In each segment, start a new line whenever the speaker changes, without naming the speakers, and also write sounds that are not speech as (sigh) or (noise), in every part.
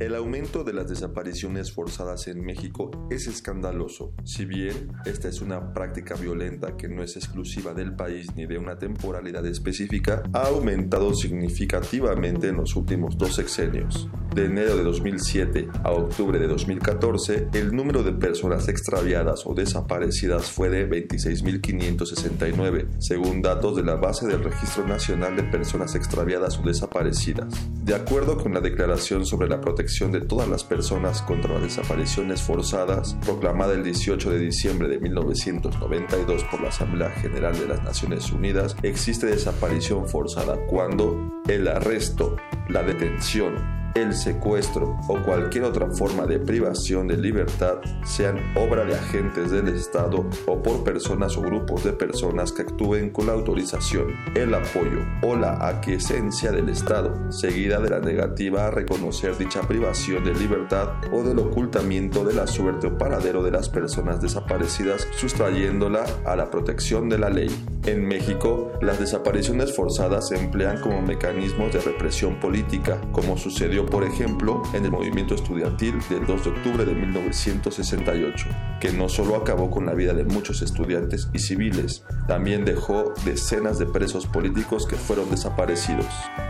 El aumento de las desapariciones forzadas en México es escandaloso. Si bien esta es una práctica violenta que no es exclusiva del país ni de una temporalidad específica, ha aumentado significativamente en los últimos dos sexenios. De enero de 2007 a octubre de 2014, el número de personas extraviadas o desaparecidas fue de 26.569, según datos de la base del Registro Nacional de Personas Extraviadas o Desaparecidas. De acuerdo con la Declaración sobre la Protección de todas las personas contra las desapariciones forzadas, proclamada el 18 de diciembre de 1992 por la Asamblea General de las Naciones Unidas, existe desaparición forzada cuando el arresto, la detención, el secuestro o cualquier otra forma de privación de libertad sean obra de agentes del Estado o por personas o grupos de personas que actúen con la autorización, el apoyo o la aquiescencia del Estado, seguida de la negativa a reconocer dicha privación de libertad o del ocultamiento de la suerte o paradero de las personas desaparecidas, sustrayéndola a la protección de la ley. En México, las desapariciones forzadas se emplean como mecanismos de represión política, como sucedió por ejemplo, en el movimiento estudiantil del 2 de octubre de 1968, que no solo acabó con la vida de muchos estudiantes y civiles, también dejó decenas de presos políticos que fueron desaparecidos.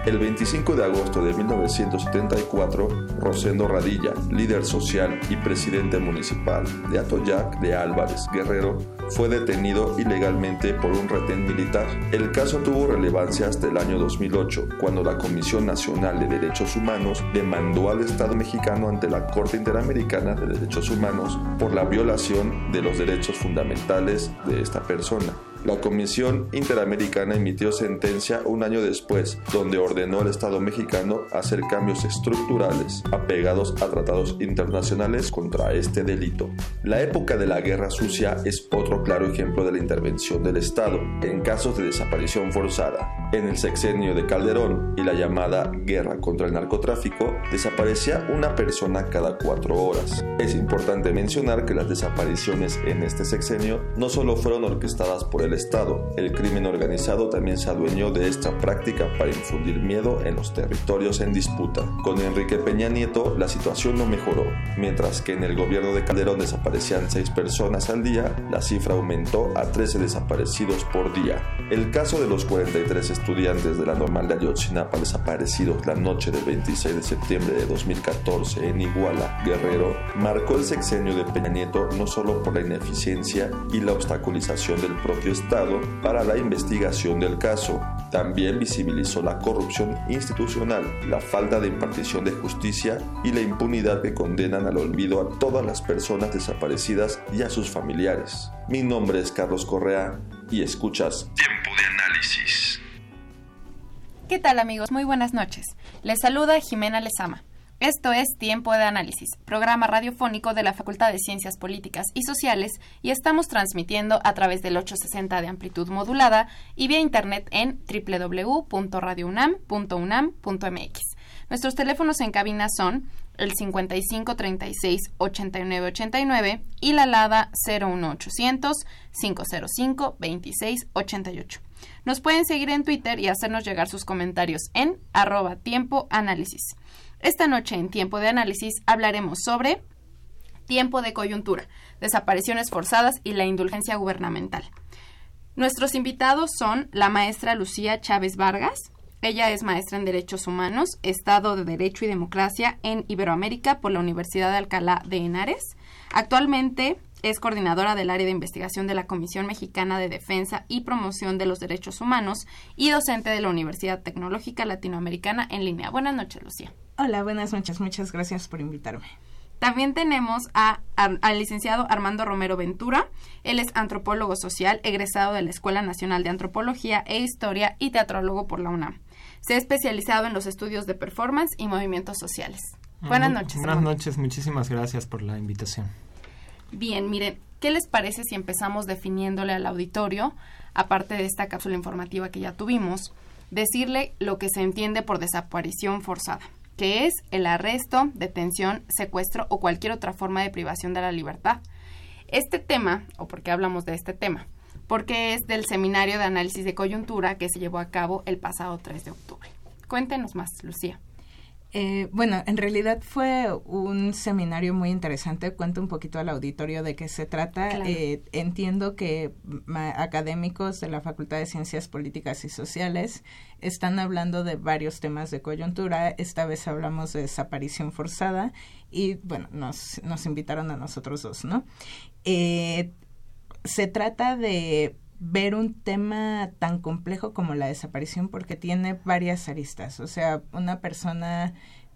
El 25 de agosto de 1974, Rosendo Radilla, líder social y presidente municipal de Atoyac de Álvarez Guerrero, fue detenido ilegalmente por un retén militar. El caso tuvo relevancia hasta el año 2008, cuando la Comisión Nacional de Derechos Humanos demandó al Estado mexicano ante la Corte Interamericana de Derechos Humanos por la violación de los derechos fundamentales de esta persona. La Comisión Interamericana emitió sentencia un año después, donde ordenó al Estado mexicano hacer cambios estructurales apegados a tratados internacionales contra este delito. La época de la Guerra Sucia es otro claro ejemplo de la intervención del Estado en casos de desaparición forzada. En el sexenio de Calderón y la llamada Guerra contra el Narcotráfico, desaparecía una persona cada cuatro horas. Es importante mencionar que las desapariciones en este sexenio no solo fueron orquestadas por el Estado. El crimen organizado también se adueñó de esta práctica para infundir miedo en los territorios en disputa. Con Enrique Peña Nieto la situación no mejoró. Mientras que en el gobierno de Calderón desaparecían 6 personas al día, la cifra aumentó a 13 desaparecidos por día. El caso de los 43 estudiantes de la normal de Ayotzinapa desaparecidos la noche del 26 de septiembre de 2014 en Iguala, Guerrero, marcó el sexenio de Peña Nieto no solo por la ineficiencia y la obstaculización del propio Estado, para la investigación del caso. También visibilizó la corrupción institucional, la falta de impartición de justicia y la impunidad que condenan al olvido a todas las personas desaparecidas y a sus familiares. Mi nombre es Carlos Correa y escuchas Tiempo de Análisis.
¿Qué tal amigos? Muy buenas noches. Les saluda Jimena Lezama. Esto es Tiempo de Análisis, programa radiofónico de la Facultad de Ciencias Políticas y Sociales y estamos transmitiendo a través del 860 de amplitud modulada y vía internet en www.radiounam.unam.mx. Nuestros teléfonos en cabina son el 55 36 89 89 y la alada 01800 505 26 88. Nos pueden seguir en Twitter y hacernos llegar sus comentarios en arroba tiempo análisis. Esta noche en Tiempo de Análisis hablaremos sobre tiempo de coyuntura, desapariciones forzadas y la indulgencia gubernamental. Nuestros invitados son la maestra Lucía Chávez Vargas. Ella es maestra en Derechos Humanos, Estado de Derecho y Democracia en Iberoamérica por la Universidad de Alcalá de Henares. Actualmente es coordinadora del área de investigación de la Comisión Mexicana de Defensa y Promoción de los Derechos Humanos y docente de la Universidad Tecnológica Latinoamericana en línea. Buenas noches, Lucía.
Hola, buenas noches. Muchas gracias por invitarme.
También tenemos a, al licenciado Armando Romero Ventura. Él es antropólogo social, egresado de la Escuela Nacional de Antropología e Historia y teatrólogo por la UNAM. Se ha especializado en los estudios de performance y movimientos sociales. Buenas noches.
Buenas noches, muchísimas gracias por la invitación.
Bien, miren, ¿qué les parece si empezamos definiéndole al auditorio, aparte de esta cápsula informativa que ya tuvimos, decirle lo que se entiende por desaparición forzada? Que es el arresto, detención, secuestro o cualquier otra forma de privación de la libertad. Este tema, o por qué hablamos de este tema, porque es del seminario de análisis de coyuntura que se llevó a cabo el pasado 3 de octubre. Cuéntenos más, Lucía.
Eh, bueno, en realidad fue un seminario muy interesante. Cuento un poquito al auditorio de qué se trata. Eh, entiendo que académicos de la Facultad de Ciencias Políticas y Sociales están hablando de varios temas de coyuntura. Esta vez hablamos de desaparición forzada y, bueno, nos, nos invitaron a nosotros dos, ¿no? Eh, se trata de ver un tema tan complejo como la desaparición porque tiene varias aristas. O sea, una persona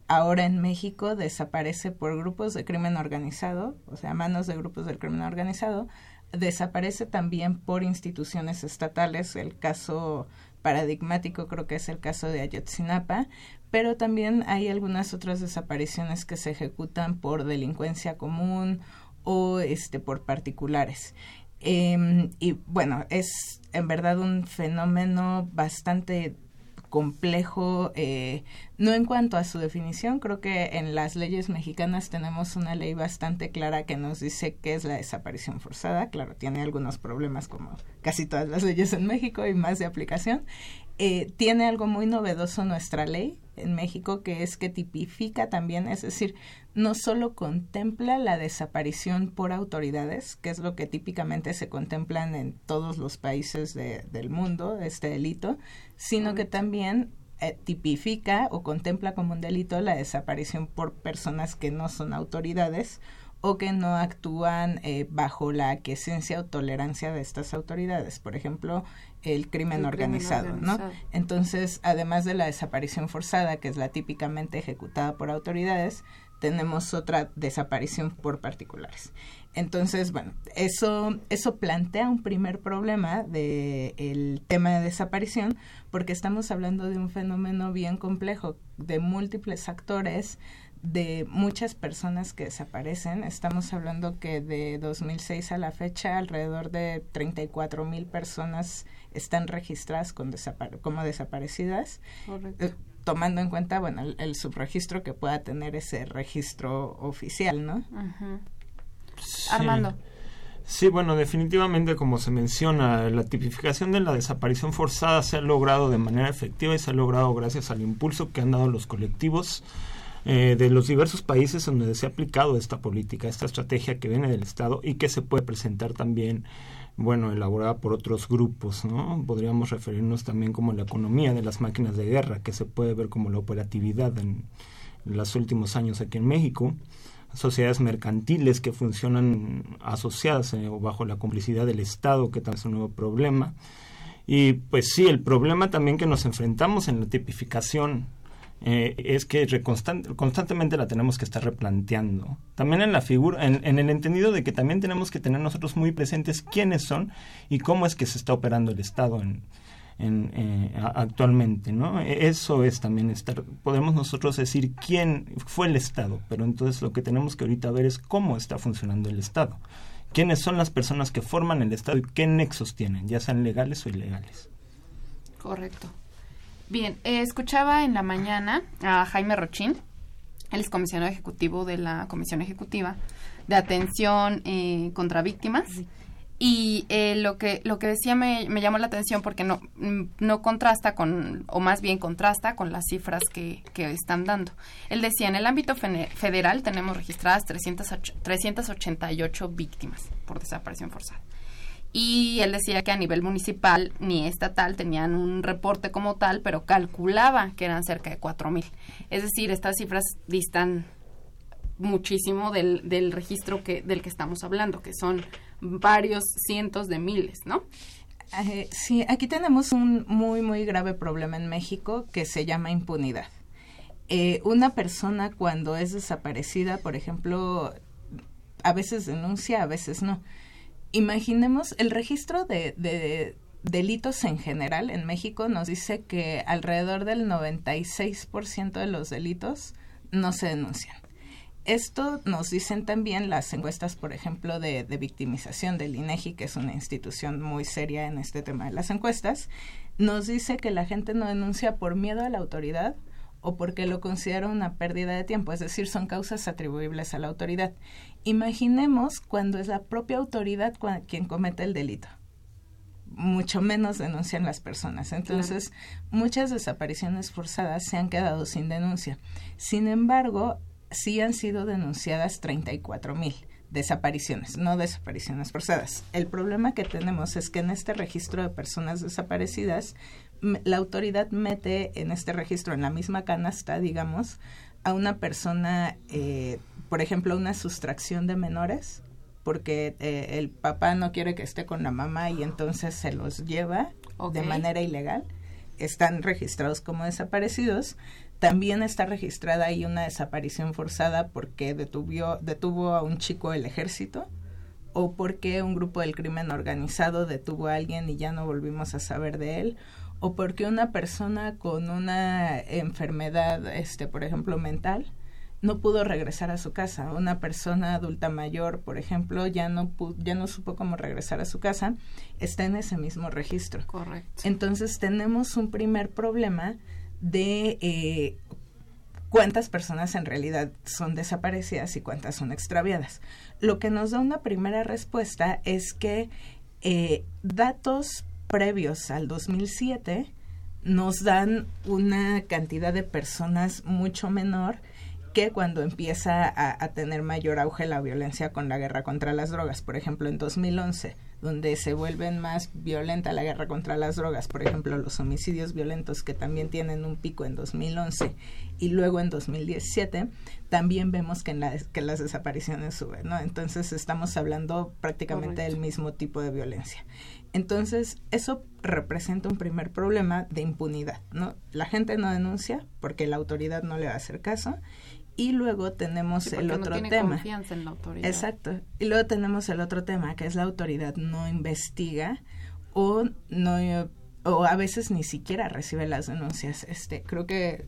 ahora en México desaparece por grupos de crimen organizado, o sea, manos de grupos del crimen organizado, desaparece también por instituciones estatales, el caso paradigmático creo que es el caso de Ayotzinapa, pero también hay algunas otras desapariciones que se ejecutan por delincuencia común o este por particulares. Eh, y bueno, es en verdad un fenómeno bastante complejo, eh, no en cuanto a su definición, creo que en las leyes mexicanas tenemos una ley bastante clara que nos dice qué es la desaparición forzada, claro, tiene algunos problemas como casi todas las leyes en México y más de aplicación, eh, tiene algo muy novedoso nuestra ley en México que es que tipifica también, es decir, no solo contempla la desaparición por autoridades, que es lo que típicamente se contemplan en todos los países del mundo, este delito, sino que también eh, tipifica o contempla como un delito la desaparición por personas que no son autoridades o que no actúan eh, bajo la aquiescencia o tolerancia de estas autoridades. Por ejemplo, el crimen, organizado, ¿no? Entonces, además de la desaparición forzada, que es la típicamente ejecutada por autoridades, tenemos otra desaparición por particulares. Entonces, bueno, eso, eso plantea un primer problema del el tema de desaparición, porque estamos hablando de un fenómeno bien complejo, de múltiples actores, de muchas personas que desaparecen. Estamos hablando que de 2006 a la fecha alrededor de 34 mil personas están registradas con como desaparecidas. Eh, tomando en cuenta, bueno, el, subregistro que pueda tener ese registro oficial, ¿no?
Armando.
Sí, bueno, definitivamente, como se menciona, la tipificación de la desaparición forzada se ha logrado de manera efectiva y se ha logrado gracias al impulso que han dado los colectivos eh, de los diversos países donde se ha aplicado esta política, esta estrategia que viene del Estado y que se puede presentar también bueno, elaborada por otros grupos, ¿no? Podríamos referirnos también como la economía de las máquinas de guerra, que se puede ver como la operatividad en, los últimos años aquí en México, sociedades mercantiles que funcionan asociadas eh, o bajo la complicidad del Estado, que también es un nuevo problema. Y pues sí, el problema también que nos enfrentamos en la tipificación eh, es que constantemente la tenemos que estar replanteando. También en la figura, en, el entendido de que también tenemos que tener nosotros muy presentes quiénes son y cómo es que se está operando el Estado en, eh, actualmente, ¿no? E, eso es también estar, podemos nosotros decir quién fue el Estado, pero entonces lo que tenemos que ahorita ver es cómo está funcionando el Estado. ¿Quiénes son las personas que forman el Estado y qué nexos tienen, ya sean legales o ilegales?
Correcto. Bien, eh, escuchaba en la mañana a Jaime Rochín, él es comisionado ejecutivo de la Comisión Ejecutiva de Atención eh, contra Víctimas. Y eh, lo que lo que decía me, llamó la atención porque no, no contrasta con, o más bien contrasta con las cifras que, que están dando. Él decía, en el ámbito federal tenemos registradas 388 víctimas por desaparición forzada y él decía que a nivel municipal ni estatal tenían un reporte como tal, pero calculaba que eran cerca de 4.000. Es decir, estas cifras distan muchísimo del, del registro que, del que estamos hablando, que son varios cientos de miles, ¿no?
Eh, sí, aquí tenemos un muy, muy grave problema en México que se llama impunidad. Eh, una persona cuando es desaparecida, por ejemplo, a veces denuncia, a veces no. Imaginemos el registro de, de delitos en general en México nos dice que alrededor del 96% de los delitos no se denuncian. Esto nos dicen también las encuestas, por ejemplo, de, victimización del INEGI, que es una institución muy seria en este tema de las encuestas, nos dice que la gente no denuncia por miedo a la autoridad o porque lo considera una pérdida de tiempo, es decir, son causas atribuibles a la autoridad. Imaginemos cuando es la propia autoridad quien comete el delito mucho menos denuncian las personas. Entonces, muchas desapariciones forzadas se han quedado sin denuncia. Sin embargo, sí han sido denunciadas 34 mil desapariciones, no desapariciones forzadas. El problema que tenemos es que en este registro de personas desaparecidas, la autoridad mete en este registro, en la misma canasta, digamos, a una persona, eh, por ejemplo, una sustracción de menores, porque eh, el papá no quiere que esté con la mamá y entonces se los lleva de manera ilegal. Están registrados como desaparecidos. También está registrada ahí una desaparición forzada porque detuvo, detuvo a un chico del ejército o porque un grupo del crimen organizado detuvo a alguien y ya no volvimos a saber de él o porque una persona con una enfermedad, este, por ejemplo, mental, no pudo regresar a su casa. Una persona adulta mayor, por ejemplo, ya no ya no supo cómo regresar a su casa, está en ese mismo registro.
Correcto.
Entonces tenemos un primer problema de eh, cuántas personas en realidad son desaparecidas y cuántas son extraviadas. Lo que nos da una primera respuesta es que eh, datos previos al 2007 nos dan una cantidad de personas mucho menor que cuando empieza a, a, tener mayor auge la violencia con la guerra contra las drogas. Por ejemplo, en 2011, donde se vuelven más violenta la guerra contra las drogas, por ejemplo, los homicidios violentos que también tienen un pico en 2011 y luego en 2017, también vemos que, en la, que las desapariciones suben, ¿no? Entonces estamos hablando prácticamente del mismo tipo de violencia. Entonces, eso representa un primer problema de impunidad, ¿no? La gente no denuncia porque la autoridad no le va a hacer caso y luego tenemos el otro
no tiene
tema.
Confianza en la autoridad.
Exacto. Y luego tenemos el otro tema, que es la autoridad no investiga o no o a veces ni siquiera recibe las denuncias. Este, creo que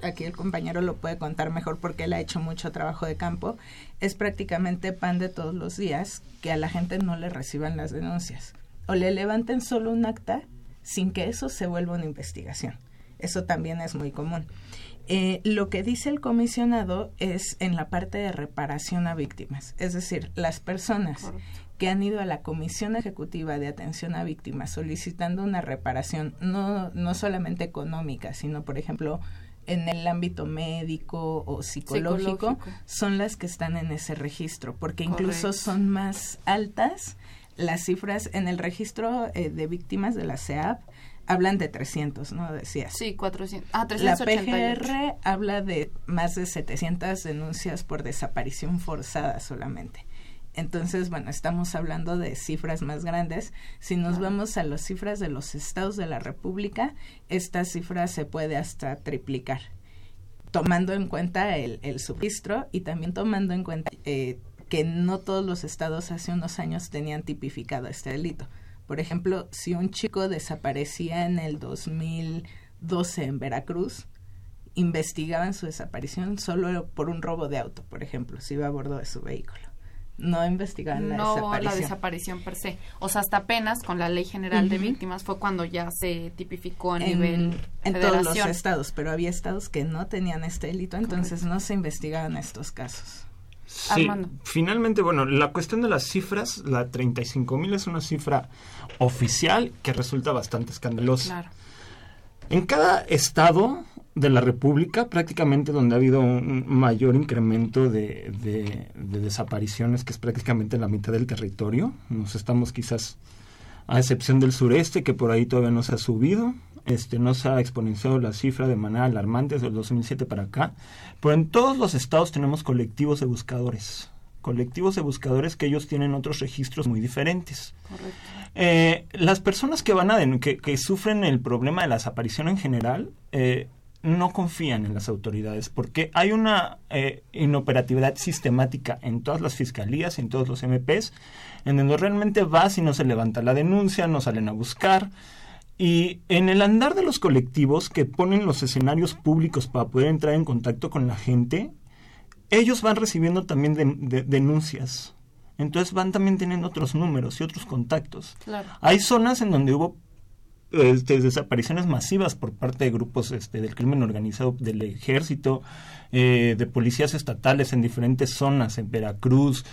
aquí el compañero lo puede contar mejor porque él ha hecho mucho trabajo de campo. Es prácticamente pan de todos los días que a la gente no le reciban las denuncias o le levanten solo un acta sin que eso se vuelva una investigación. Eso también es muy común. Eh, lo que dice el comisionado es en la parte de reparación a víctimas, es decir, las personas que han ido a la Comisión Ejecutiva de Atención a Víctimas solicitando una reparación, no, no solamente económica, sino, por ejemplo, en el ámbito médico o psicológico, son las que están en ese registro, porque incluso son más altas las cifras en el registro eh, de víctimas de la CEAP hablan de 300, ¿no? Decías.
Sí, 400. Ah,
La PGR habla de más de 700 denuncias por desaparición forzada solamente. Entonces, bueno, estamos hablando de cifras más grandes. Si nos vamos a las cifras de los estados de la República, esta cifra se puede hasta triplicar, tomando en cuenta el, el subregistro y también tomando en cuenta eh, que no todos los estados hace unos años tenían tipificado este delito. Por ejemplo, si un chico desaparecía en el 2012 en Veracruz, investigaban su desaparición solo por un robo de auto, por ejemplo, si iba a bordo de su vehículo. No investigaban la desaparición.
la desaparición per se. O sea, hasta apenas con la Ley General de Víctimas fue cuando ya se tipificó a nivel
En todos los estados, pero había estados que no tenían este delito, entonces no se investigaban estos casos.
Sí, finalmente, bueno, la cuestión de las cifras, la 35 mil es una cifra oficial que resulta bastante escandalosa. En cada estado de la República, prácticamente donde ha habido un mayor incremento de, de, desapariciones, que es prácticamente la mitad del territorio, nos estamos quizás, a excepción del sureste, que por ahí todavía no se ha subido, este, no se ha exponenciado la cifra de manera alarmante desde el 2007 para acá, pero en todos los estados tenemos colectivos de buscadores colectivos de buscadores que ellos tienen otros registros muy diferentes. Eh, las personas que van a que, que, sufren el problema de la desaparición en general eh, no confían en las autoridades porque hay una eh, inoperatividad sistemática en todas las fiscalías, en todos los MPs, en donde realmente vas y no se levanta la denuncia, no salen a buscar. Y en el andar de los colectivos que ponen los escenarios públicos para poder entrar en contacto con la gente, ellos van recibiendo también denuncias. Entonces van también teniendo otros números y otros contactos. Hay zonas en donde hubo este, desapariciones masivas por parte de grupos este, del crimen organizado, del ejército, eh, de policías estatales en diferentes zonas, en Veracruz,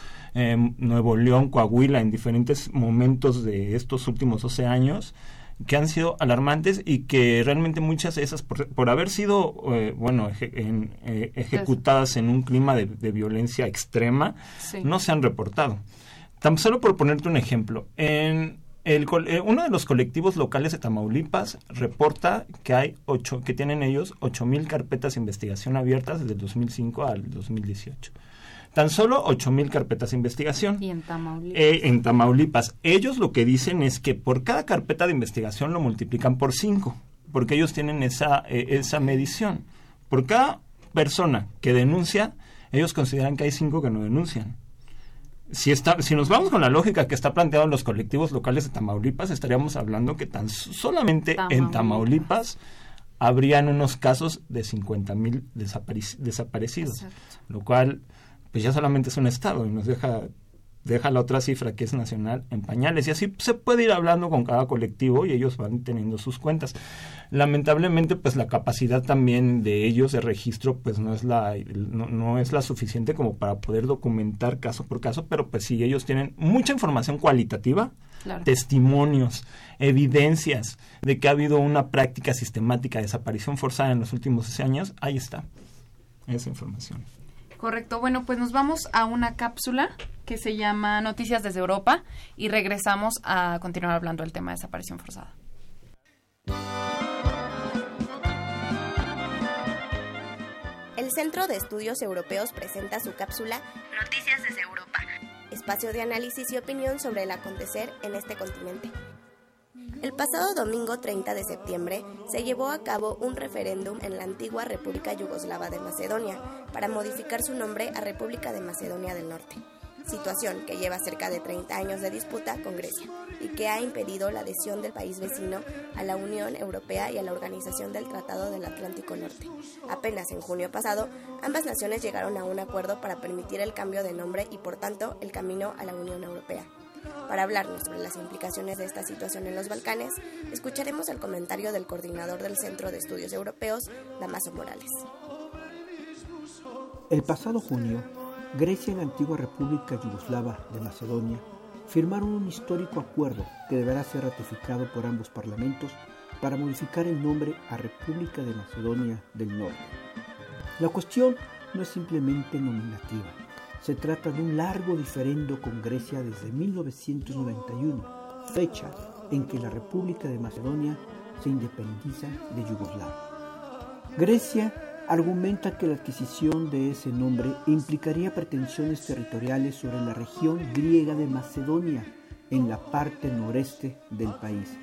Nuevo León, Coahuila, en diferentes momentos de estos últimos 12 años que han sido alarmantes y que realmente muchas de esas, por, haber sido, eh, bueno, eh, ejecutadas en un clima de, violencia extrema, no se han reportado. Tan solo por ponerte un ejemplo, en el, eh, uno de los colectivos locales de Tamaulipas reporta que hay ocho, que tienen ellos 8.000 carpetas de investigación abiertas desde el 2005 al 2018 tan solo mil carpetas de investigación.
Y en Tamaulipas.
Eh, en Tamaulipas. Ellos lo que dicen es que por cada carpeta de investigación lo multiplican por 5, porque ellos tienen esa, eh, esa medición. Por cada persona que denuncia, ellos consideran que hay 5 que no denuncian. Si, está, si nos vamos con la lógica que está planteado en los colectivos locales de Tamaulipas, estaríamos hablando que tan solamente en Tamaulipas habrían unos casos de 50 mil desaparecidos, lo cual pues ya solamente es un estado y nos deja deja la otra cifra que es nacional en pañales. Y así se puede ir hablando con cada colectivo y ellos van teniendo sus cuentas. Lamentablemente pues la capacidad también de ellos de registro pues no es la no, es la suficiente como para poder documentar caso por caso pero pues sí ellos tienen mucha información cualitativa testimonios evidencias de que ha habido una práctica sistemática de desaparición forzada en los últimos años. Ahí está esa información
Correcto. Bueno, pues nos vamos a una cápsula que se llama Noticias desde Europa y regresamos a continuar hablando del tema de desaparición forzada.
El Centro de Estudios Europeos presenta su cápsula Noticias desde Europa, espacio de análisis y opinión sobre el acontecer en este continente. El pasado domingo 30 de septiembre se llevó a cabo un referéndum en la antigua República Yugoslava de Macedonia para modificar su nombre a República de Macedonia del Norte, situación que lleva cerca de 30 años de disputa con Grecia y que ha impedido la adhesión del país vecino a la Unión Europea y a la Organización del Tratado del Atlántico Norte. Apenas en junio pasado, ambas naciones llegaron a un acuerdo para permitir el cambio de nombre y por tanto el camino a la Unión Europea. Para hablarnos sobre las implicaciones de esta situación en los Balcanes, escucharemos el comentario del coordinador del Centro de Estudios Europeos, Damaso Morales.
El pasado junio, Grecia y la antigua República Yugoslava de Macedonia firmaron un histórico acuerdo que deberá ser ratificado por ambos parlamentos para modificar el nombre a República de Macedonia del Norte. La cuestión no es simplemente nominativa se trata de un largo diferendo con Grecia desde 1991, fecha en que la República de Macedonia se independiza de Yugoslavia. Grecia argumenta que la adquisición de ese nombre implicaría pretensiones territoriales sobre la región griega de Macedonia en la parte noreste del país.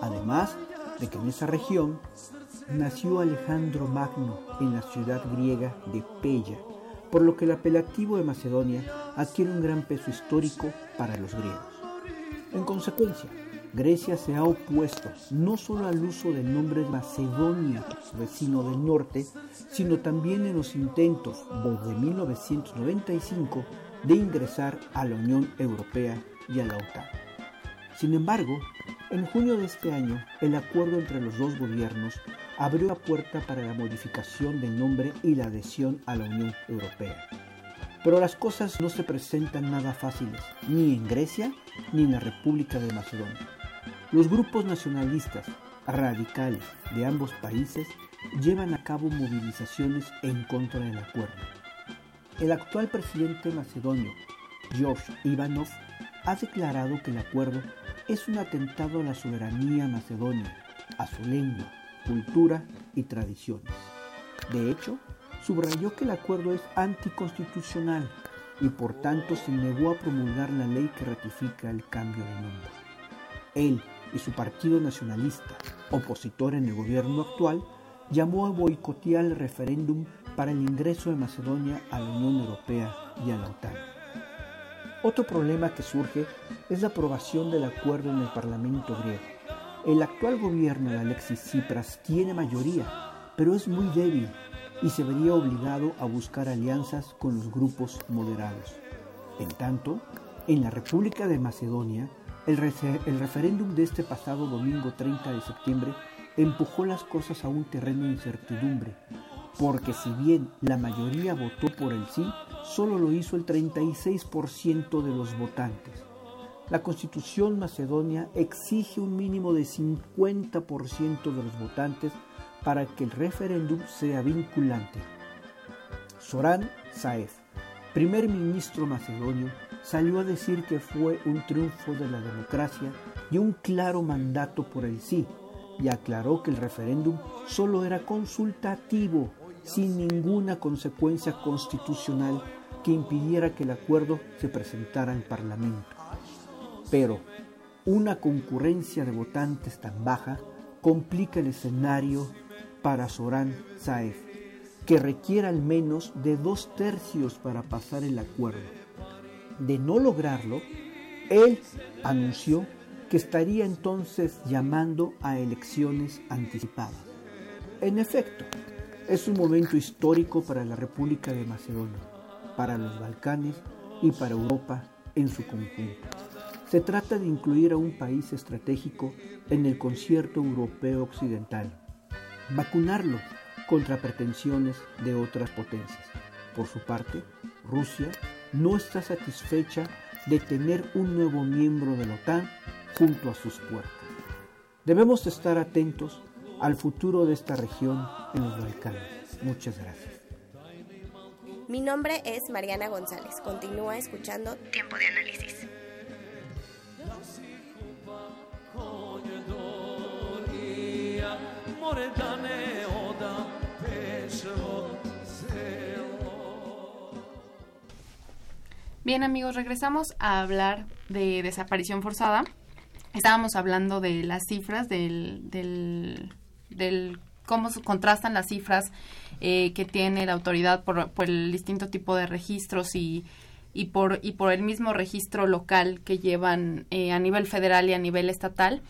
Además de que en esa región nació Alejandro Magno en la ciudad griega de Pella, por lo que el apelativo de Macedonia adquiere un gran peso histórico para los griegos. En consecuencia, Grecia se ha opuesto no solo al uso del nombre Macedonia, vecino del norte, sino también en los intentos desde 1995 de ingresar a la Unión Europea y a la OTAN. Sin embargo, en junio de este año, el acuerdo entre los dos gobiernos abrió la puerta para la modificación del nombre y la adhesión a la Unión Europea. Pero las cosas no se presentan nada fáciles, ni en Grecia ni en la República de Macedonia. Los grupos nacionalistas radicales de ambos países llevan a cabo movilizaciones en contra del acuerdo. El actual presidente macedonio, George Ivanov, ha declarado que el acuerdo es un atentado a la soberanía macedonia a su lengua, cultura y tradiciones. De hecho, subrayó que el acuerdo es anticonstitucional y por tanto se negó a promulgar la ley que ratifica el cambio de nombre. Él y su partido nacionalista, opositor en el gobierno actual, llamó a boicotear el referéndum para el ingreso de Macedonia a la Unión Europea y a la OTAN. Otro problema que surge es la aprobación del acuerdo en el Parlamento griego. El actual gobierno de Alexis Tsipras tiene mayoría, pero es muy débil y se vería obligado a buscar alianzas con los grupos moderados. En tanto, en la República de Macedonia, el, referéndum de este pasado domingo 30 de septiembre empujó las cosas a un terreno de incertidumbre, porque si bien la mayoría votó por el sí, solo lo hizo el 36% de los votantes. La constitución macedonia exige un mínimo de 50% de los votantes para que el referéndum sea vinculante. Zoran Zaev, primer ministro macedonio, salió a decir que fue un triunfo de la democracia y un claro mandato por el sí, y aclaró que el referéndum solo era consultativo, sin ninguna consecuencia constitucional que impidiera que el acuerdo se presentara al Parlamento. Pero una concurrencia de votantes tan baja complica el escenario para Soran Saef, que requiere al menos de dos tercios para pasar el acuerdo. De no lograrlo, él anunció que estaría entonces llamando a elecciones anticipadas. En efecto, es un momento histórico para la República de Macedonia, para los Balcanes y para Europa en su conjunto. Se trata de incluir a un país estratégico en el concierto europeo occidental, vacunarlo contra pretensiones de otras potencias. Por su parte, Rusia no está satisfecha de tener un nuevo miembro de la OTAN junto a sus puertas. Debemos estar atentos al futuro de esta región en los Balcanes. Muchas gracias.
Mi nombre es Mariana González. Continúa escuchando Tiempo de Análisis.
Bien amigos, regresamos a hablar de desaparición forzada. Estábamos hablando de las cifras, del, del, del cómo contrastan las cifras eh, que tiene la autoridad por, el distinto tipo de registros y, y, por, y por el mismo registro local que llevan eh, a nivel federal y a nivel estatal.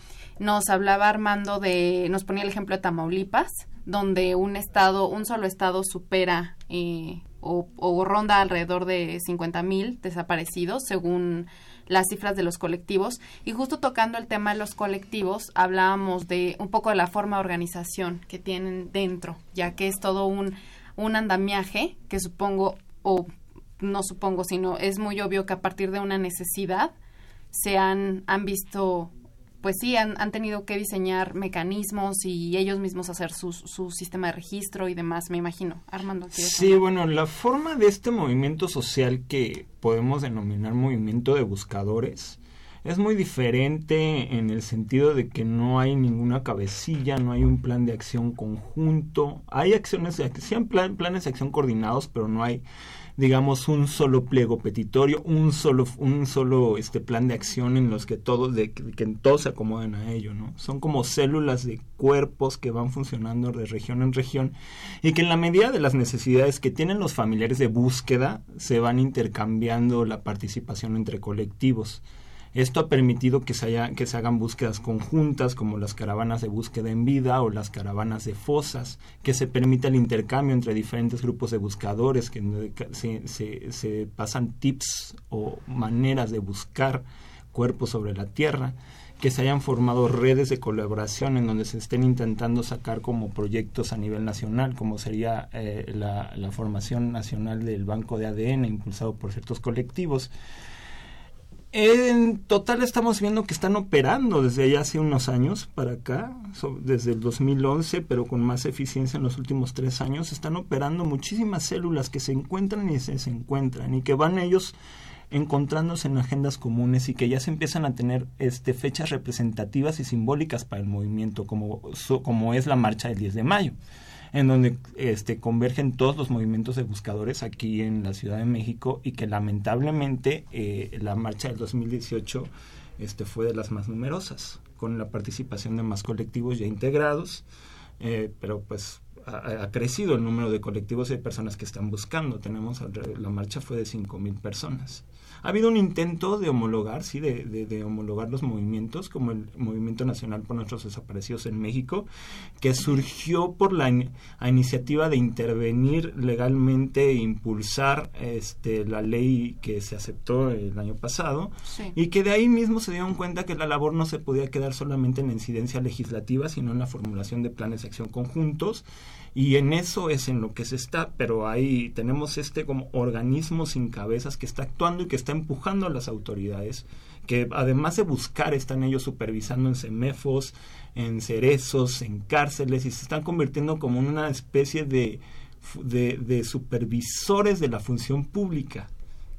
Nos hablaba Armando de, nos ponía el ejemplo de Tamaulipas, donde un estado, un solo estado supera eh, o, o, ronda alrededor de 50 mil desaparecidos, según las cifras de los colectivos. Y justo tocando el tema de los colectivos, hablábamos de un poco de la forma de organización que tienen dentro, ya que es todo un, un andamiaje que supongo, o no supongo, sino es muy obvio que a partir de una necesidad se han, han visto pues sí, han, han, tenido que diseñar mecanismos y ellos mismos hacer su, su sistema de registro y demás, me imagino. Armando.
Sí, hablar? bueno, la forma de este movimiento social que podemos denominar movimiento de buscadores es muy diferente en el sentido de que no hay ninguna cabecilla, no hay un plan de acción conjunto, hay acciones, sí hay plan, planes de acción coordinados, pero no hay digamos un solo pliego petitorio, un solo un solo este plan de acción en los que todos de que, todos se acomoden a ello, ¿no? Son como células de cuerpos que van funcionando de región en región y que en la medida de las necesidades que tienen los familiares de búsqueda se van intercambiando la participación entre colectivos. Esto ha permitido que se, haya, que se hagan búsquedas conjuntas como las caravanas de búsqueda en vida o las caravanas de fosas, que se permita el intercambio entre diferentes grupos de buscadores, que se, se, pasan tips o maneras de buscar cuerpos sobre la Tierra que se hayan formado redes de colaboración en donde se estén intentando sacar como proyectos a nivel nacional, como sería eh, la, la, formación nacional del banco de ADN impulsado por ciertos colectivos. En total estamos viendo que están operando desde ya hace unos años para acá, desde el 2011, pero con más eficiencia en los últimos tres años. Están operando muchísimas células que se encuentran y se desencuentran y que van ellos encontrándose en agendas comunes y que ya se empiezan a tener este, fechas representativas y simbólicas para el movimiento, como, como es la marcha del 10 de mayo en donde este, convergen todos los movimientos de buscadores aquí en la Ciudad de México y que lamentablemente eh, la marcha del 2018 este, fue de las más numerosas, con la participación de más colectivos ya integrados, eh, pero pues ha, ha, crecido el número de colectivos y de personas que están buscando. Tenemos la marcha fue de 5.000 personas. Ha habido un intento de homologar, sí, de, de, homologar los movimientos, como el Movimiento Nacional por Nuestros Desaparecidos en México, que surgió por la iniciativa de intervenir legalmente e impulsar este, la ley que se aceptó el año pasado, y que de ahí mismo se dieron cuenta que la labor no se podía quedar solamente en la incidencia legislativa, sino en la formulación de planes de acción conjuntos. Y en eso es en lo que se está, pero ahí tenemos este como organismo sin cabezas que está actuando y que está empujando a las autoridades, que además de buscar están ellos supervisando en semefos, en cerezos, en cárceles y se están convirtiendo como en una especie de, de, de supervisores de la función pública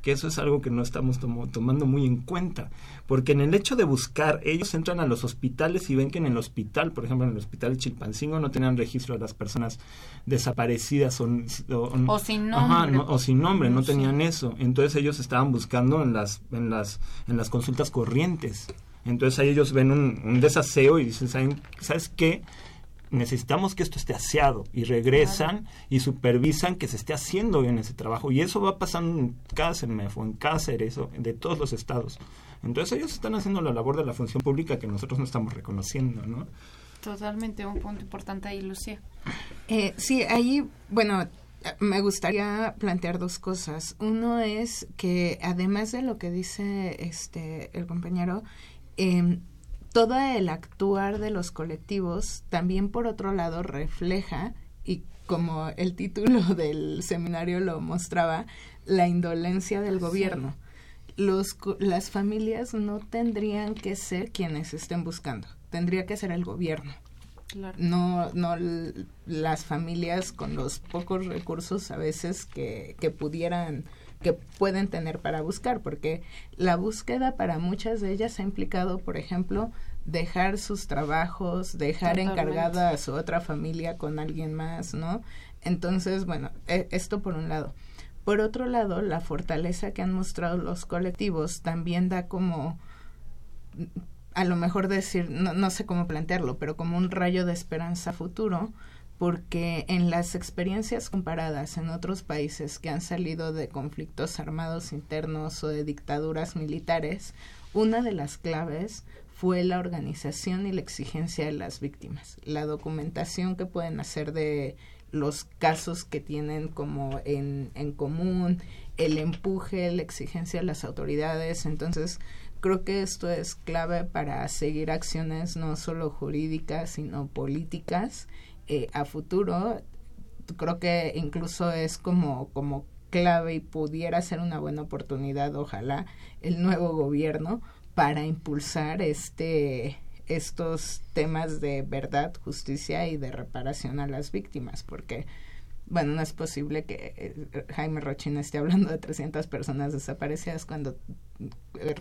que eso es algo que no estamos tomando muy en cuenta, porque en el hecho de buscar, ellos entran a los hospitales y ven que en el hospital, por ejemplo en el hospital de Chilpancingo, no tenían registro de las personas desaparecidas o,
sin nombre.
no, o sin nombre, no, tenían eso. Entonces ellos estaban buscando en las, en las, en las consultas corrientes. Entonces ahí ellos ven un, un desaseo y dicen, ¿saben, ¿sabes qué? Necesitamos que esto esté aseado y regresan y supervisan que se esté haciendo bien ese trabajo y eso va pasando en cada CEMEFO, en cada cerezo, de todos los estados. Entonces ellos están haciendo la labor de la función pública que nosotros no estamos reconociendo, ¿no?
Totalmente un punto importante ahí, Lucía.
Eh, sí, ahí, bueno, me gustaría plantear dos cosas. Uno es que además de lo que dice este el compañero, eh, todo el actuar de los colectivos también por otro lado refleja y como el título (laughs) del seminario lo mostraba, la indolencia del gobierno. Los, las familias no tendrían que ser quienes estén buscando, tendría que ser el gobierno. No, no las familias con los pocos recursos a veces que, que pudieran que pueden tener para buscar, porque la búsqueda para muchas de ellas ha implicado, por ejemplo, dejar sus trabajos, dejar encargada a su otra familia con alguien más, ¿no? Entonces, bueno, e, esto por un lado. Por otro lado, la fortaleza que han mostrado los colectivos también da como, a lo mejor decir, no, no sé cómo plantearlo, pero como un rayo de esperanza futuro, porque en las experiencias comparadas en otros países que han salido de conflictos armados internos o de dictaduras militares, una de las claves fue la organización y la exigencia de las víctimas, la documentación que pueden hacer de los casos que tienen como en, en común, el empuje, la exigencia de las autoridades. Entonces, creo que esto es clave para seguir acciones no solo jurídicas, sino políticas eh, a futuro creo que incluso es como como clave y pudiera ser una buena oportunidad ojalá el nuevo gobierno para impulsar este estos temas de verdad, justicia y de reparación a las víctimas, porque bueno, no es posible que eh, Jaime Rochina esté hablando de 300 personas desaparecidas cuando